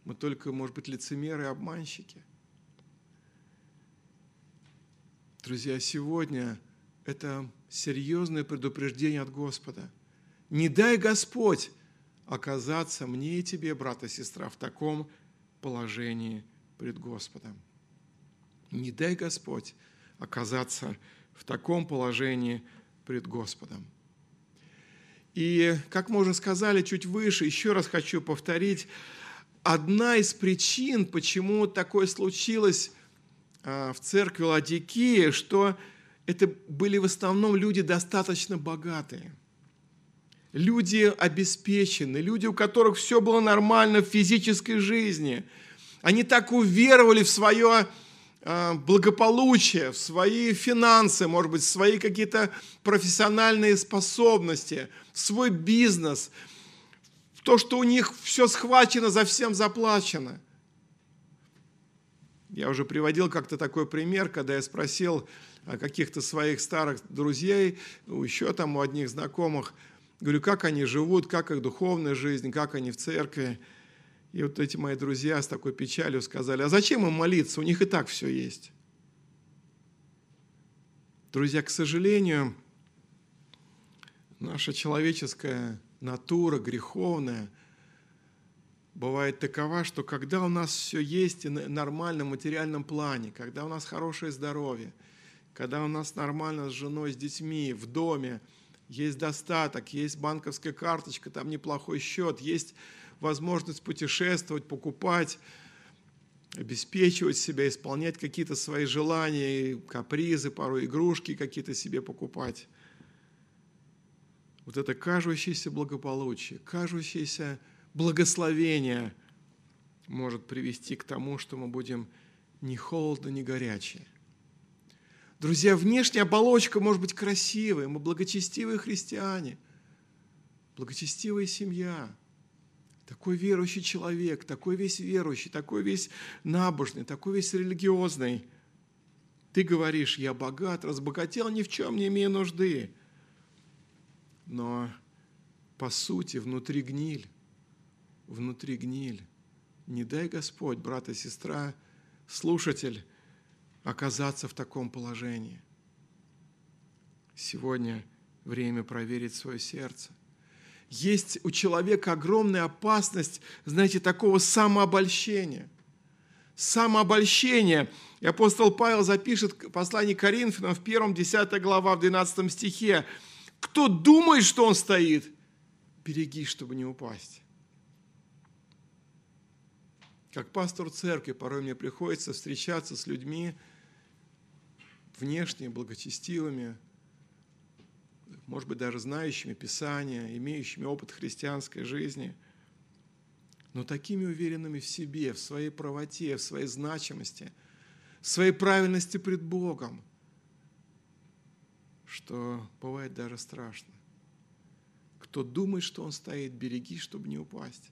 A: мы только, может быть, лицемеры и обманщики. Друзья, сегодня это серьезное предупреждение от Господа. Не дай Господь оказаться мне и тебе, брат и сестра, в таком положении пред Господом. Не дай Господь оказаться в таком положении пред Господом. И, как мы уже сказали чуть выше, еще раз хочу повторить, одна из причин, почему такое случилось а, в церкви Ладикии, что это были в основном люди достаточно богатые, люди обеспеченные, люди, у которых все было нормально в физической жизни. Они так уверовали в свое а, благополучие, в свои финансы, может быть, в свои какие-то профессиональные способности, в свой бизнес, в то, что у них все схвачено, за всем заплачено. Я уже приводил как-то такой пример, когда я спросил каких-то своих старых друзей, еще там у одних знакомых, говорю, как они живут, как их духовная жизнь, как они в церкви. И вот эти мои друзья с такой печалью сказали, а зачем им молиться, у них и так все есть. Друзья, к сожалению, наша человеческая натура греховная бывает такова, что когда у нас все есть в нормальном материальном плане, когда у нас хорошее здоровье, когда у нас нормально с женой, с детьми, в доме, есть достаток, есть банковская карточка, там неплохой счет, есть возможность путешествовать, покупать, обеспечивать себя, исполнять какие-то свои желания, капризы, порой игрушки какие-то себе покупать. Вот это кажущееся благополучие, кажущееся благословение может привести к тому, что мы будем ни холодно, ни горячие. Друзья, внешняя оболочка может быть красивой, мы благочестивые христиане, благочестивая семья – такой верующий человек, такой весь верующий, такой весь набожный, такой весь религиозный. Ты говоришь, я богат, разбогател, ни в чем не имею нужды. Но по сути внутри гниль, внутри гниль. Не дай Господь, брат и сестра, слушатель, оказаться в таком положении. Сегодня время проверить свое сердце есть у человека огромная опасность, знаете, такого самообольщения. Самообольщение. И апостол Павел запишет послание Коринфянам в 1, 10 глава, в 12 стихе. «Кто думает, что он стоит, береги, чтобы не упасть». Как пастор церкви порой мне приходится встречаться с людьми внешне благочестивыми, может быть, даже знающими Писания, имеющими опыт христианской жизни, но такими уверенными в себе, в своей правоте, в своей значимости, в своей правильности пред Богом, что бывает даже страшно. Кто думает, что он стоит, береги, чтобы не упасть.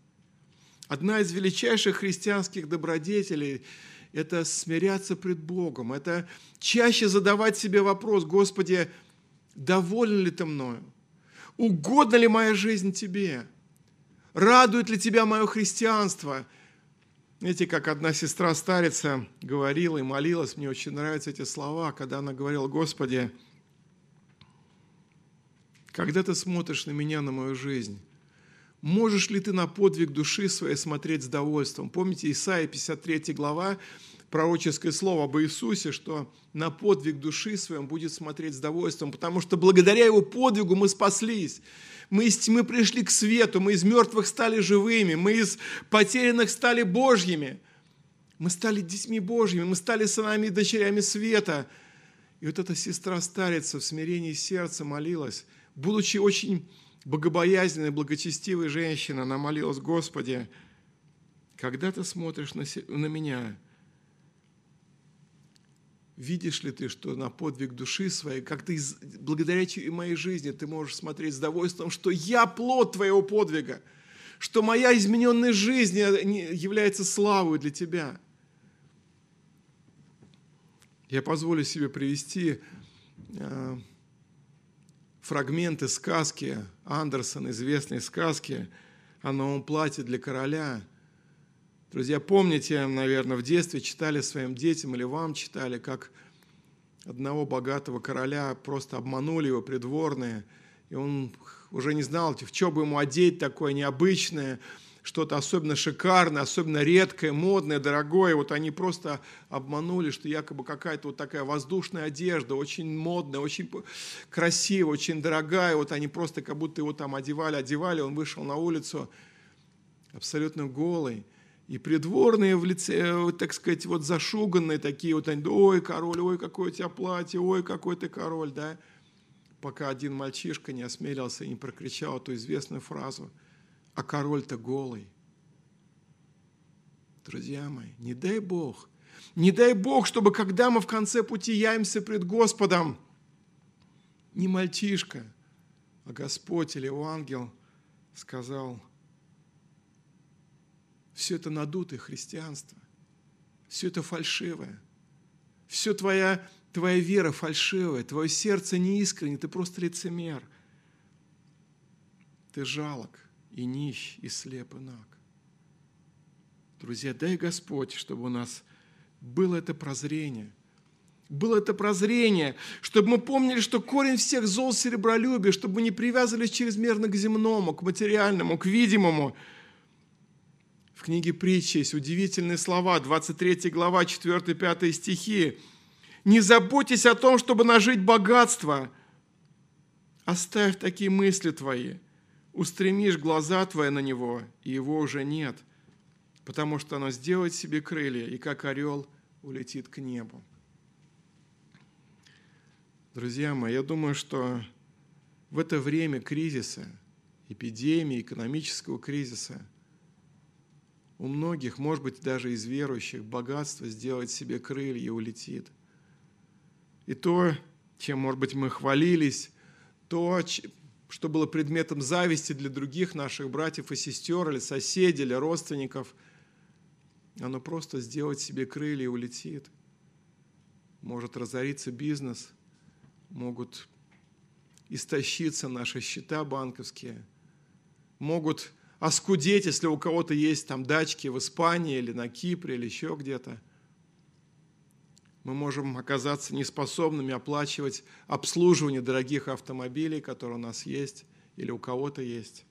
A: Одна из величайших христианских добродетелей – это смиряться пред Богом, это чаще задавать себе вопрос, Господи, доволен ли ты мною? Угодна ли моя жизнь тебе? Радует ли тебя мое христианство? Знаете, как одна сестра-старица говорила и молилась, мне очень нравятся эти слова, когда она говорила, Господи, когда ты смотришь на меня, на мою жизнь, можешь ли ты на подвиг души своей смотреть с довольством? Помните, Исаия 53 глава, пророческое слово об Иисусе, что на подвиг души своем будет смотреть с довольством, потому что благодаря Его подвигу мы спаслись. Мы из тьмы пришли к свету, мы из мертвых стали живыми, мы из потерянных стали Божьими. Мы стали детьми Божьими, мы стали сынами и дочерями света. И вот эта сестра-старица в смирении сердца молилась, будучи очень богобоязненной, благочестивой женщиной, она молилась, Господи, когда ты смотришь на, на меня, видишь ли ты, что на подвиг души своей, как ты благодаря моей жизни ты можешь смотреть с довольством, что я плод твоего подвига, что моя измененная жизнь является славой для тебя. Я позволю себе привести э, фрагменты сказки Андерсона, известной сказки о новом платье для короля. Друзья, помните, наверное, в детстве читали своим детям или вам читали, как одного богатого короля просто обманули его придворные, и он уже не знал, в что бы ему одеть такое необычное, что-то особенно шикарное, особенно редкое, модное, дорогое. Вот они просто обманули, что якобы какая-то вот такая воздушная одежда, очень модная, очень красивая, очень дорогая. Вот они просто как будто его там одевали, одевали. Он вышел на улицу абсолютно голый. И придворные в лице, э, так сказать, вот зашуганные такие, вот они, ой, король, ой, какое у тебя платье, ой, какой ты король, да? Пока один мальчишка не осмелился и не прокричал эту известную фразу, а король-то голый. Друзья мои, не дай Бог, не дай Бог, чтобы когда мы в конце пути явимся пред Господом, не мальчишка, а Господь или ангел сказал – все это надутое христианство, все это фальшивое, все твоя, твоя вера фальшивая, твое сердце неискренне, ты просто лицемер. Ты жалок и нищ, и слеп, и наг. Друзья, дай Господь, чтобы у нас было это прозрение – было это прозрение, чтобы мы помнили, что корень всех зол серебролюбия, чтобы мы не привязывались чрезмерно к земному, к материальному, к видимому, в книге притчи есть удивительные слова, 23 глава, 4-5 стихи. «Не заботьтесь о том, чтобы нажить богатство. Оставь такие мысли твои. Устремишь глаза твои на него, и его уже нет, потому что оно сделает себе крылья, и как орел улетит к небу». Друзья мои, я думаю, что в это время кризиса, эпидемии, экономического кризиса – у многих, может быть, даже из верующих, богатство сделать себе крылья и улетит. И то, чем, может быть, мы хвалились, то, что было предметом зависти для других наших братьев и сестер, или соседей, или родственников, оно просто сделать себе крылья и улетит. Может разориться бизнес, могут истощиться наши счета банковские, могут оскудеть, если у кого-то есть там дачки в Испании или на Кипре или еще где-то. Мы можем оказаться неспособными оплачивать обслуживание дорогих автомобилей, которые у нас есть или у кого-то есть.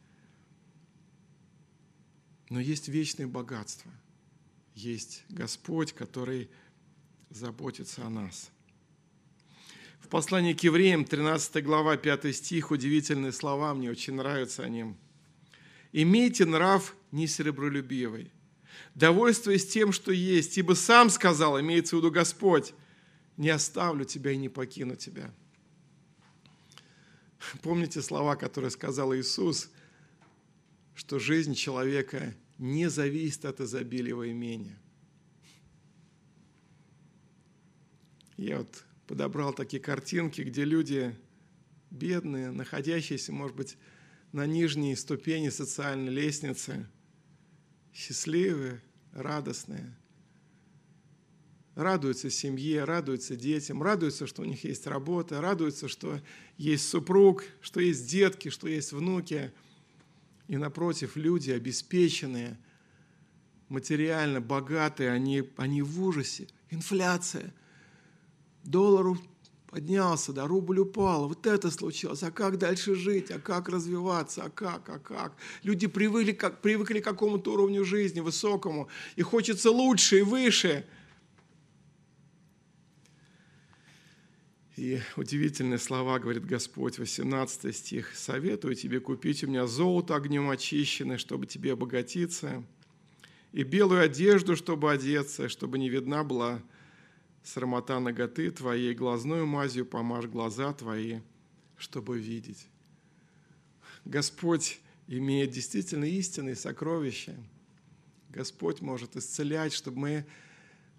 A: Но есть вечное богатство. Есть Господь, который заботится о нас. В послании к евреям, 13 глава, 5 стих, удивительные слова, мне очень нравятся они – имейте нрав не серебролюбивый, довольствуясь тем, что есть, ибо сам сказал, имеется в виду Господь, не оставлю тебя и не покину тебя. Помните слова, которые сказал Иисус, что жизнь человека не зависит от изобилия его имения. Я вот подобрал такие картинки, где люди бедные, находящиеся, может быть, на нижней ступени социальной лестницы, счастливые, радостные, радуются семье, радуются детям, радуются, что у них есть работа, радуются, что есть супруг, что есть детки, что есть внуки. И напротив, люди обеспеченные, материально богатые, они, они в ужасе. Инфляция. Доллару поднялся, да, рубль упал, вот это случилось, а как дальше жить, а как развиваться, а как, а как. Люди привыкли, как, привыкли к какому-то уровню жизни высокому, и хочется лучше и выше. И удивительные слова говорит Господь, 18 стих. «Советую тебе купить у меня золото огнем очищенное, чтобы тебе обогатиться, и белую одежду, чтобы одеться, чтобы не видна была срамота ноготы твоей, глазную мазью помажь глаза твои, чтобы видеть. Господь имеет действительно истинные сокровища. Господь может исцелять, чтобы мы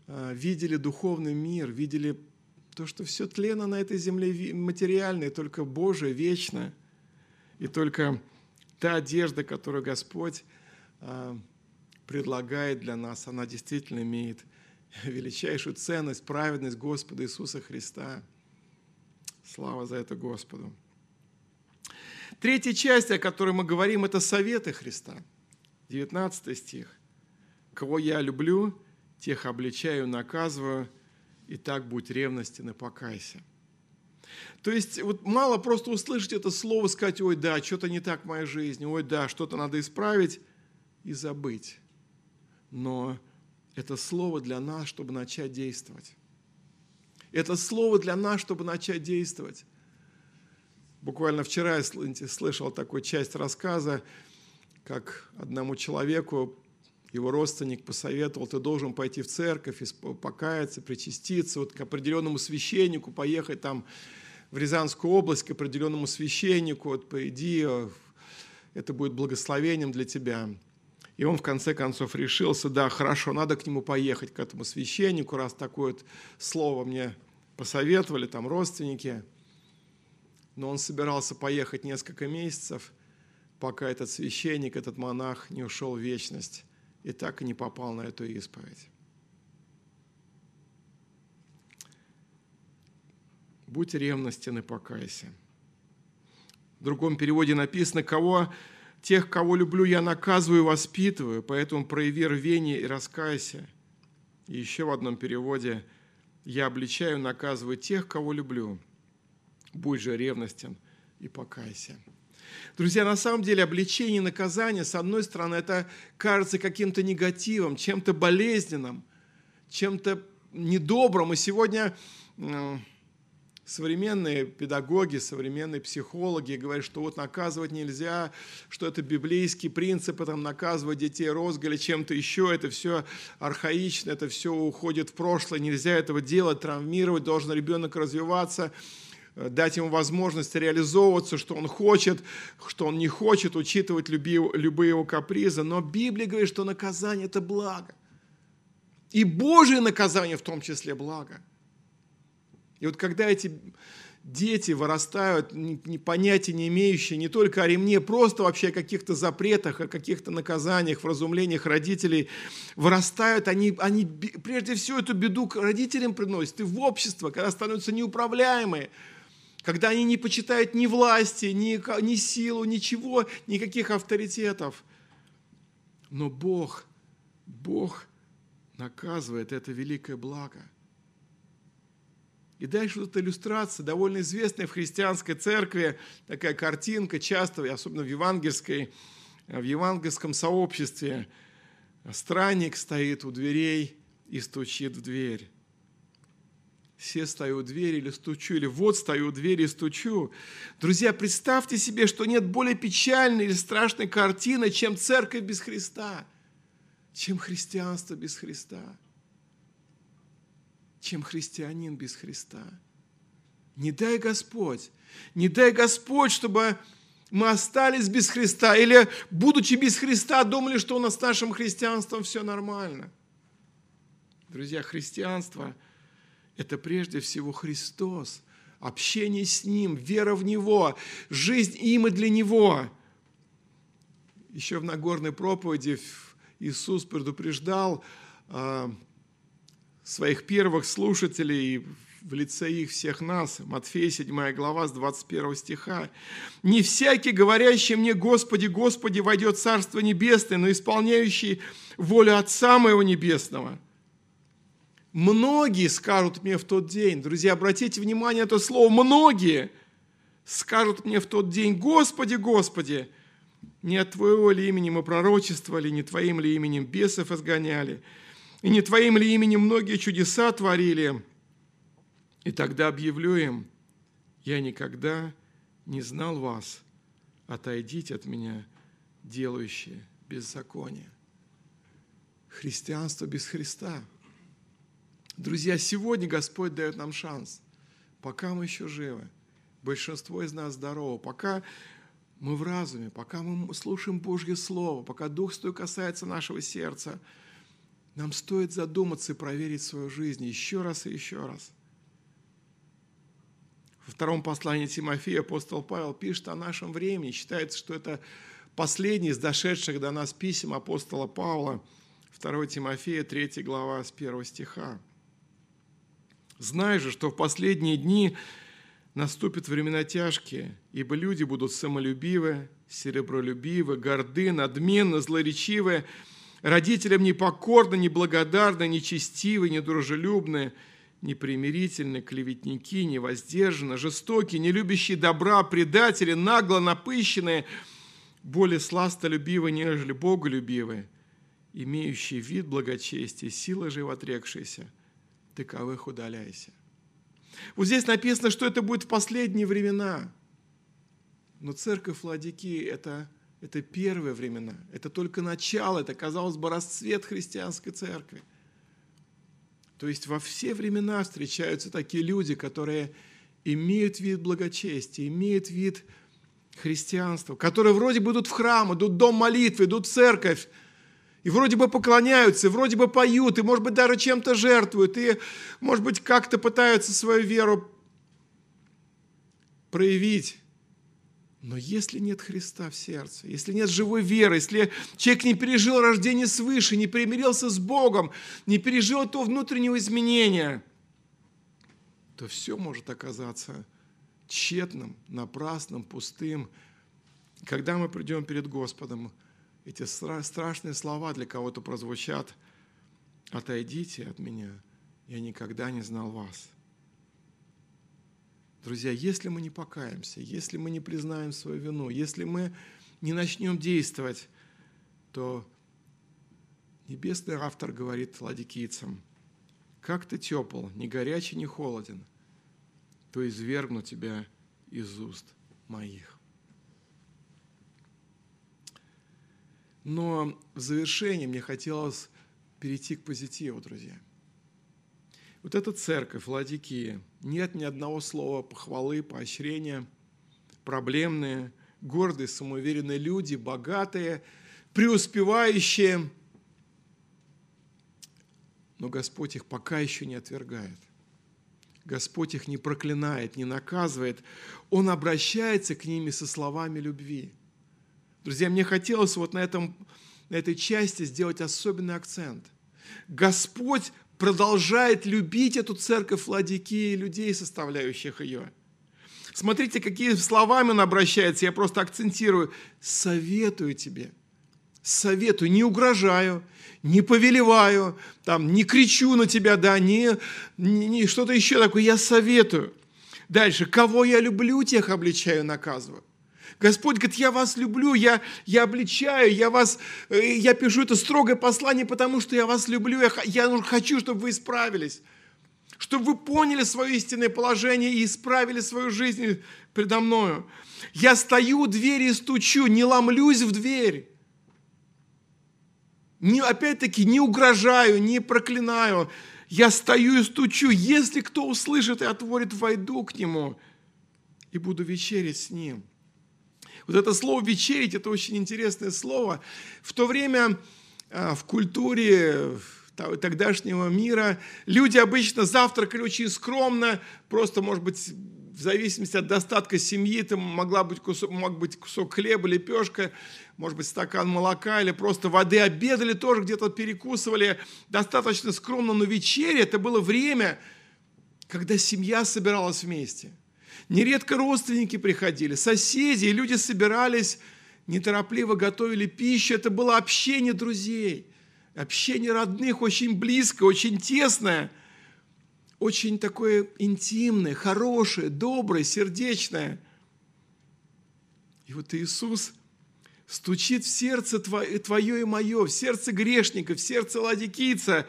A: а, видели духовный мир, видели то, что все тлено на этой земле материальное, только Божие вечно. И только та одежда, которую Господь а, предлагает для нас, она действительно имеет величайшую ценность, праведность Господа Иисуса Христа. Слава за это Господу. Третья часть, о которой мы говорим, это советы Христа. 19 стих. «Кого я люблю, тех обличаю, наказываю, и так будь ревностен и покайся». То есть вот мало просто услышать это слово, сказать, ой, да, что-то не так в моей жизни, ой, да, что-то надо исправить и забыть. Но это слово для нас, чтобы начать действовать. Это слово для нас, чтобы начать действовать. Буквально вчера я слышал такую часть рассказа, как одному человеку его родственник посоветовал, ты должен пойти в церковь, покаяться, причаститься, вот к определенному священнику поехать там в Рязанскую область, к определенному священнику, вот пойди, это будет благословением для тебя. И он в конце концов решился, да, хорошо, надо к нему поехать, к этому священнику, раз такое вот слово мне посоветовали, там родственники – но он собирался поехать несколько месяцев, пока этот священник, этот монах не ушел в вечность и так и не попал на эту исповедь. Будь ревностен и покайся. В другом переводе написано, кого, тех, кого люблю, я наказываю и воспитываю, поэтому прояви рвение и раскайся. И еще в одном переводе, я обличаю, наказываю тех, кого люблю – будь же ревностен и покайся. Друзья, на самом деле обличение и наказание, с одной стороны, это кажется каким-то негативом, чем-то болезненным, чем-то недобрым. И сегодня современные педагоги, современные психологи говорят, что вот наказывать нельзя, что это библейский принцип, там наказывать детей розгали чем-то еще, это все архаично, это все уходит в прошлое, нельзя этого делать, травмировать, должен ребенок развиваться. Э, дать ему возможность реализовываться, что он хочет, что он не хочет, учитывать любые его капризы. Но Библия говорит, что наказание – это благо. И Божие наказание в том числе благо. И вот когда эти дети вырастают, понятия не имеющие не только о ремне, просто вообще о каких-то запретах, о каких-то наказаниях, вразумлениях родителей, вырастают, они, они прежде всего эту беду к родителям приносят и в общество, когда становятся неуправляемые – когда они не почитают ни власти, ни, ни силу, ничего, никаких авторитетов. Но Бог, Бог наказывает это великое благо. И дальше вот эта иллюстрация, довольно известная в христианской церкви, такая картинка, часто, особенно в евангельской, в евангельском сообществе, странник стоит у дверей и стучит в дверь все стою у двери или стучу, или вот стою у двери и стучу. Друзья, представьте себе, что нет более печальной или страшной картины, чем церковь без Христа, чем христианство без Христа, чем христианин без Христа. Не дай Господь, не дай Господь, чтобы мы остались без Христа, или, будучи без Христа, думали, что у нас с нашим христианством все нормально. Друзья, христианство – это прежде всего Христос, общение с Ним, вера в Него, жизнь им и для Него. Еще в Нагорной проповеди Иисус предупреждал а, своих первых слушателей в лице их всех нас. Матфея 7 глава с 21 стиха. «Не всякий, говорящий мне, Господи, Господи, войдет в Царство Небесное, но исполняющий волю Отца Моего Небесного». Многие скажут мне в тот день, друзья, обратите внимание на это слово, многие скажут мне в тот день, Господи, Господи, не от Твоего ли имени мы пророчествовали, не Твоим ли именем бесов изгоняли, и не Твоим ли именем многие чудеса творили. И тогда объявлю им, я никогда не знал вас, отойдите от меня, делающие беззаконие. христианство без Христа. Друзья, сегодня Господь дает нам шанс, пока мы еще живы, большинство из нас здорово, пока мы в разуме, пока мы слушаем Божье Слово, пока Дух Святой касается нашего сердца, нам стоит задуматься и проверить свою жизнь еще раз и еще раз. Во втором послании Тимофея апостол Павел пишет о нашем времени. Считается, что это последний из дошедших до нас писем апостола Павла, 2 Тимофея, 3 глава, с 1 стиха. «Знай же, что в последние дни наступят времена тяжкие, ибо люди будут самолюбивы, серебролюбивы, горды, надменны, злоречивы, родителям непокорны, неблагодарны, нечестивы, недружелюбны, непримирительны, клеветники, невоздержаны, жестокие, не любящие добра, предатели, нагло напыщенные, более сластолюбивы, нежели боголюбивые, имеющие вид благочестия, сила же отрекшиеся, таковых удаляйся. Вот здесь написано, что это будет в последние времена. Но церковь Ладики – это, это первые времена, это только начало, это, казалось бы, расцвет христианской церкви. То есть во все времена встречаются такие люди, которые имеют вид благочестия, имеют вид христианства, которые вроде бы идут в храм, идут в дом молитвы, идут в церковь, и вроде бы поклоняются, и вроде бы поют, и, может быть, даже чем-то жертвуют, и, может быть, как-то пытаются свою веру проявить. Но если нет Христа в сердце, если нет живой веры, если человек не пережил рождение свыше, не примирился с Богом, не пережил этого внутреннего изменения, то все может оказаться тщетным, напрасным, пустым. Когда мы придем перед Господом, эти страшные слова для кого-то прозвучат. «Отойдите от меня, я никогда не знал вас». Друзья, если мы не покаемся, если мы не признаем свою вину, если мы не начнем действовать, то небесный автор говорит ладикийцам, «Как ты тепл, не горячий, не холоден, то извергну тебя из уст моих». Но в завершении мне хотелось перейти к позитиву, друзья. Вот эта церковь Ладикия, нет ни одного слова похвалы, поощрения, проблемные, гордые, самоуверенные люди, богатые, преуспевающие. Но Господь их пока еще не отвергает. Господь их не проклинает, не наказывает. Он обращается к ними со словами любви – Друзья, мне хотелось вот на, этом, на этой части сделать особенный акцент. Господь продолжает любить эту церковь Ладикии и людей, составляющих ее. Смотрите, какие словами он обращается, я просто акцентирую. Советую тебе, советую, не угрожаю, не повелеваю, там, не кричу на тебя, да, не, не, не что-то еще такое, я советую. Дальше, кого я люблю, тех обличаю, наказываю. Господь говорит, я вас люблю, я, я обличаю, я вас, э, я пишу это строгое послание, потому что я вас люблю, я, я хочу, чтобы вы исправились, чтобы вы поняли свое истинное положение и исправили свою жизнь предо мною. Я стою у двери и стучу, не ломлюсь в дверь. Не, опять-таки не угрожаю, не проклинаю. Я стою и стучу. Если кто услышит и отворит, войду к нему и буду вечерить с ним. Вот это слово «вечерить» – это очень интересное слово. В то время а, в культуре тогдашнего мира люди обычно завтракали очень скромно, просто, может быть, в зависимости от достатка семьи, там могла быть кусок, мог быть кусок хлеба, лепешка, может быть, стакан молока или просто воды. Обедали тоже, где-то перекусывали достаточно скромно, но вечеря – это было время, когда семья собиралась вместе – Нередко родственники приходили, соседи, и люди собирались, неторопливо готовили пищу. Это было общение друзей, общение родных, очень близкое, очень тесное, очень такое интимное, хорошее, доброе, сердечное. И вот Иисус стучит в сердце твое, и мое, в сердце грешника, в сердце ладикийца,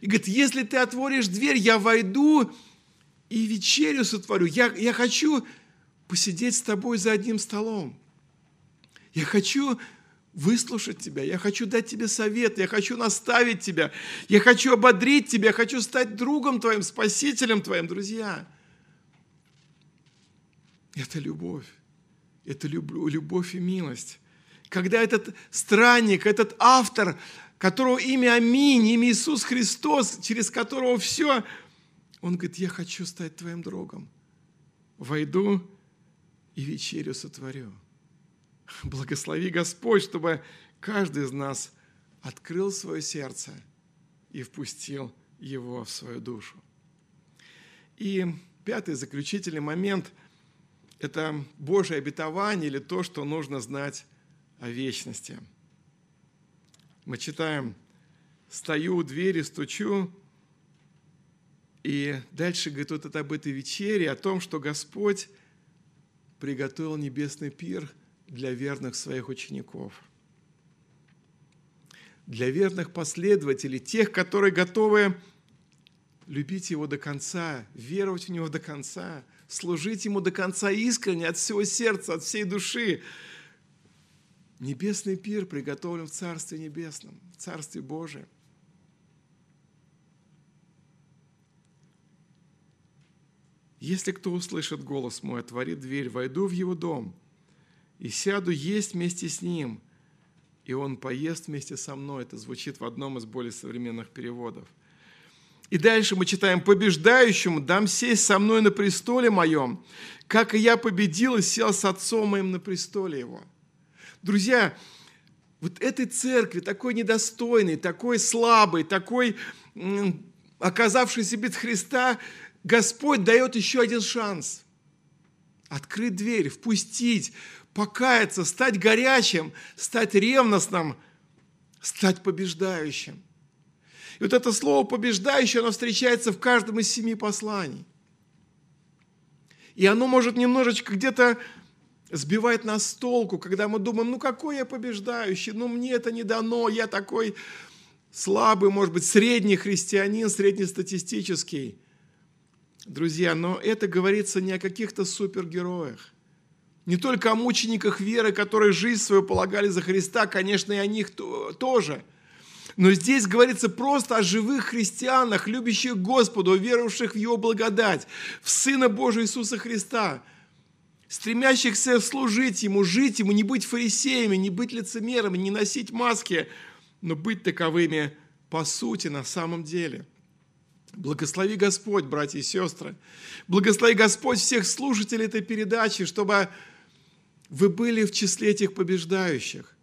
A: и говорит, если ты отворишь дверь, я войду и вечерю сотворю. Я, я хочу посидеть с тобой за одним столом. Я хочу выслушать тебя, я хочу дать тебе совет, я хочу наставить тебя, я хочу ободрить тебя, я хочу стать другом твоим, спасителем твоим, друзья. Это любовь, это любовь и милость. Когда этот странник, этот автор, которого имя Аминь, имя Иисус Христос, через которого все, он говорит, я хочу стать твоим другом. Войду и вечерю сотворю. Благослови Господь, чтобы каждый из нас открыл свое сердце и впустил его в свою душу. И пятый заключительный момент – это Божье обетование или то, что нужно знать о вечности. Мы читаем «Стою у двери, стучу», и дальше говорит вот это об этой вечере, о том, что Господь приготовил небесный пир – для верных своих учеников, для верных последователей, тех, которые готовы любить Его до конца, веровать в Него до конца, служить Ему до конца искренне, от всего сердца, от всей души. Небесный пир приготовлен в Царстве Небесном, в Царстве Божьем. Если кто услышит голос мой, отворит дверь, войду в его дом – и сяду есть вместе с ним, и он поест вместе со мной. Это звучит в одном из более современных переводов. И дальше мы читаем, побеждающему дам сесть со мной на престоле моем, как и я победил и сел с отцом моим на престоле его. Друзья, вот этой церкви, такой недостойной, такой слабой, такой оказавшейся без Христа, Господь дает еще один шанс. Открыть дверь, впустить, покаяться, стать горячим, стать ревностным, стать побеждающим. И вот это слово «побеждающий», оно встречается в каждом из семи посланий. И оно может немножечко где-то сбивать нас с толку, когда мы думаем, ну какой я побеждающий, ну мне это не дано, я такой слабый, может быть, средний христианин, среднестатистический. Друзья, но это говорится не о каких-то супергероях. Не только о мучениках веры, которые жизнь свою полагали за Христа, конечно, и о них тоже. Но здесь говорится просто о живых христианах, любящих Господа, веровавших в Его благодать, в Сына Божия Иисуса Христа, стремящихся служить Ему, жить Ему, не быть фарисеями, не быть лицемерами, не носить маски, но быть таковыми по сути, на самом деле. Благослови Господь, братья и сестры. Благослови Господь всех слушателей этой передачи, чтобы вы были в числе этих побеждающих,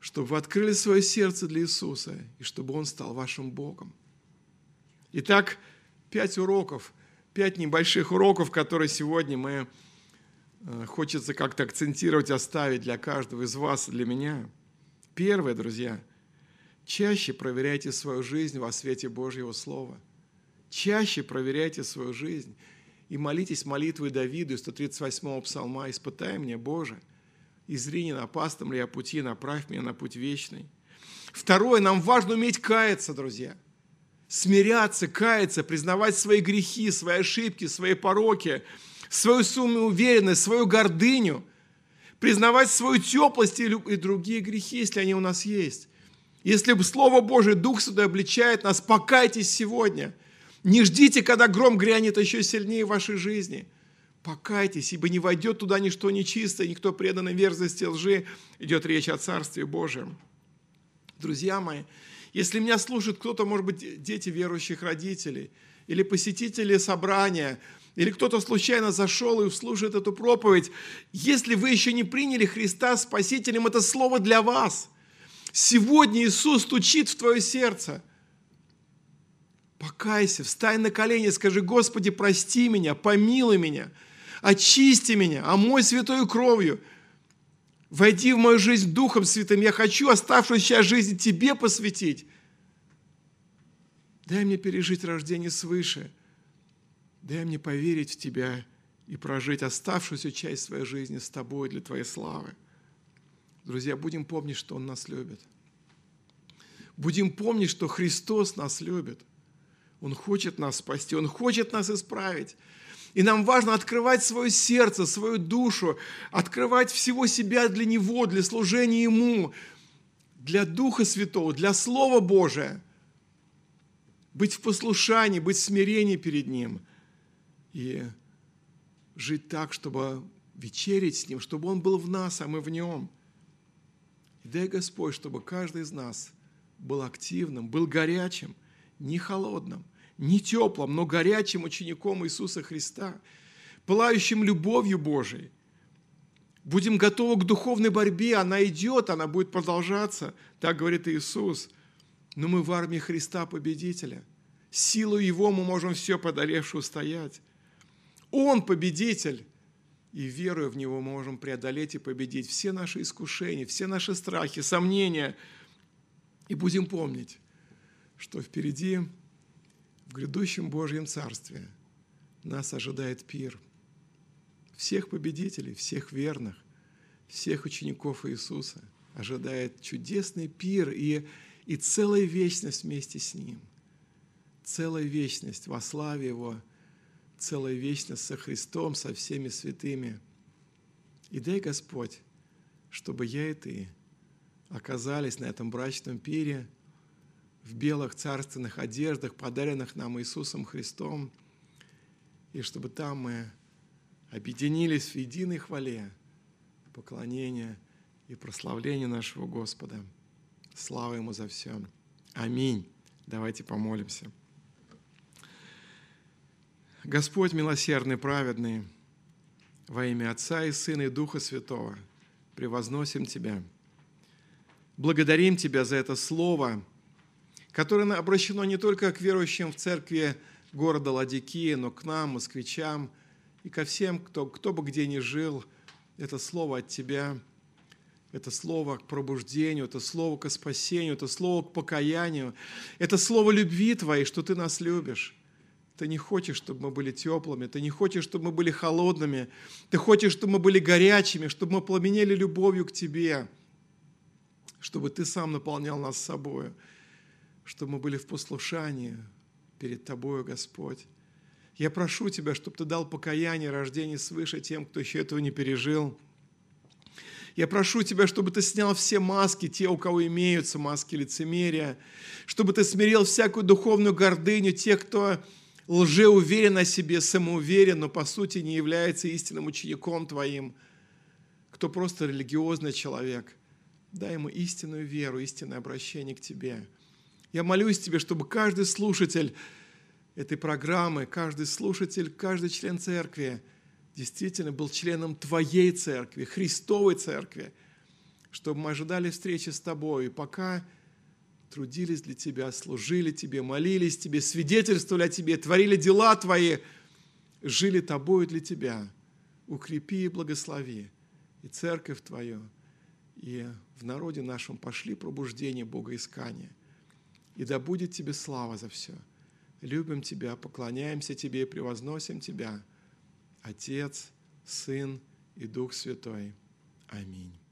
A: чтобы вы открыли свое сердце для Иисуса и чтобы Он стал вашим Богом. Итак, пять уроков, пять небольших уроков, которые сегодня мы э, хочется как-то акцентировать, оставить для каждого из вас для меня. Первое, друзья, чаще проверяйте свою жизнь во свете Божьего Слова. Чаще проверяйте свою жизнь и молитесь молитвой Давиду из 138-го псалма «Испытай меня, Боже, и зри не напастом ли я пути, направь меня на путь вечный». Второе, нам важно уметь каяться, друзья. Смиряться, каяться, признавать свои грехи, свои ошибки, свои пороки, свою самоуверенность, свою гордыню, признавать свою теплость и другие грехи, если они у нас есть. Если Слово Божие, Дух Святой обличает нас, покайтесь сегодня – не ждите, когда гром грянет еще сильнее в вашей жизни. Покайтесь, ибо не войдет туда ничто нечистое, никто преданный верзости лжи. Идет речь о Царстве Божьем. Друзья мои, если меня слушает кто-то, может быть, дети верующих родителей, или посетители собрания, или кто-то случайно зашел и слушает эту проповедь, если вы еще не приняли Христа Спасителем, это слово для вас. Сегодня Иисус стучит в твое сердце – Покайся, встань на колени, скажи, Господи, прости меня, помилуй меня, очисти меня, омой святой кровью. Войди в мою жизнь Духом Святым. Я хочу оставшуюся жизнь Тебе посвятить. Дай мне пережить рождение свыше. Дай мне поверить в Тебя и прожить оставшуюся часть своей жизни с Тобой для Твоей славы. Друзья, будем помнить, что Он нас любит. Будем помнить, что Христос нас любит – он хочет нас спасти, Он хочет нас исправить. И нам важно открывать свое сердце, свою душу, открывать всего себя для Него, для служения Ему, для Духа Святого, для Слова Божия. Быть в послушании, быть в смирении перед Ним. И жить так, чтобы вечерить с Ним, чтобы Он был в нас, а мы в Нем. И дай Господь, чтобы каждый из нас был активным, был горячим, не холодным, не теплым, но горячим учеником Иисуса Христа, пылающим любовью Божией. Будем готовы к духовной борьбе, она идет, она будет продолжаться, так говорит Иисус. Но мы в армии Христа победителя. Силу Его мы можем все подолевшую устоять. Он победитель, и веруя в Него мы можем преодолеть и победить все наши искушения, все наши страхи, сомнения. И будем помнить, что впереди, в грядущем Божьем Царстве, нас ожидает пир. Всех победителей, всех верных, всех учеников Иисуса ожидает чудесный пир и, и целая вечность вместе с Ним. Целая вечность во славе Его – целая вечность со Христом, со всеми святыми. И дай, Господь, чтобы я и ты оказались на этом брачном пире в белых царственных одеждах, подаренных нам Иисусом Христом, и чтобы там мы объединились в единой хвале, поклонения и прославления нашего Господа. Слава Ему за все. Аминь. Давайте помолимся. Господь милосердный, праведный, во имя Отца и Сына и Духа Святого, превозносим Тебя. Благодарим Тебя за это Слово, которое обращено не только к верующим в церкви города Ладикия, но к нам, москвичам, и ко всем, кто, кто бы где ни жил. Это Слово от Тебя, это Слово к пробуждению, это Слово к спасению, это Слово к покаянию, это Слово любви Твоей, что Ты нас любишь. Ты не хочешь, чтобы мы были теплыми, ты не хочешь, чтобы мы были холодными, ты хочешь, чтобы мы были горячими, чтобы мы пламенели любовью к Тебе, чтобы Ты сам наполнял нас собой, чтобы мы были в послушании перед Тобою, Господь. Я прошу Тебя, чтобы Ты дал покаяние, рождение свыше тем, кто еще этого не пережил. Я прошу Тебя, чтобы Ты снял все маски, те, у кого имеются маски лицемерия, чтобы Ты смирил всякую духовную гордыню тех, кто лжеуверен о себе, самоуверен, но по сути не является истинным учеником твоим, кто просто религиозный человек, дай ему истинную веру, истинное обращение к тебе. Я молюсь тебе, чтобы каждый слушатель этой программы, каждый слушатель, каждый член церкви действительно был членом твоей церкви, Христовой церкви, чтобы мы ожидали встречи с тобой, и пока трудились для Тебя, служили Тебе, молились Тебе, свидетельствовали о Тебе, творили дела Твои, жили Тобою для Тебя. Укрепи и благослови и церковь Твою, и в народе нашем пошли пробуждение Богоискания. И да будет Тебе слава за все. Любим Тебя, поклоняемся Тебе и превозносим Тебя, Отец, Сын и Дух Святой. Аминь.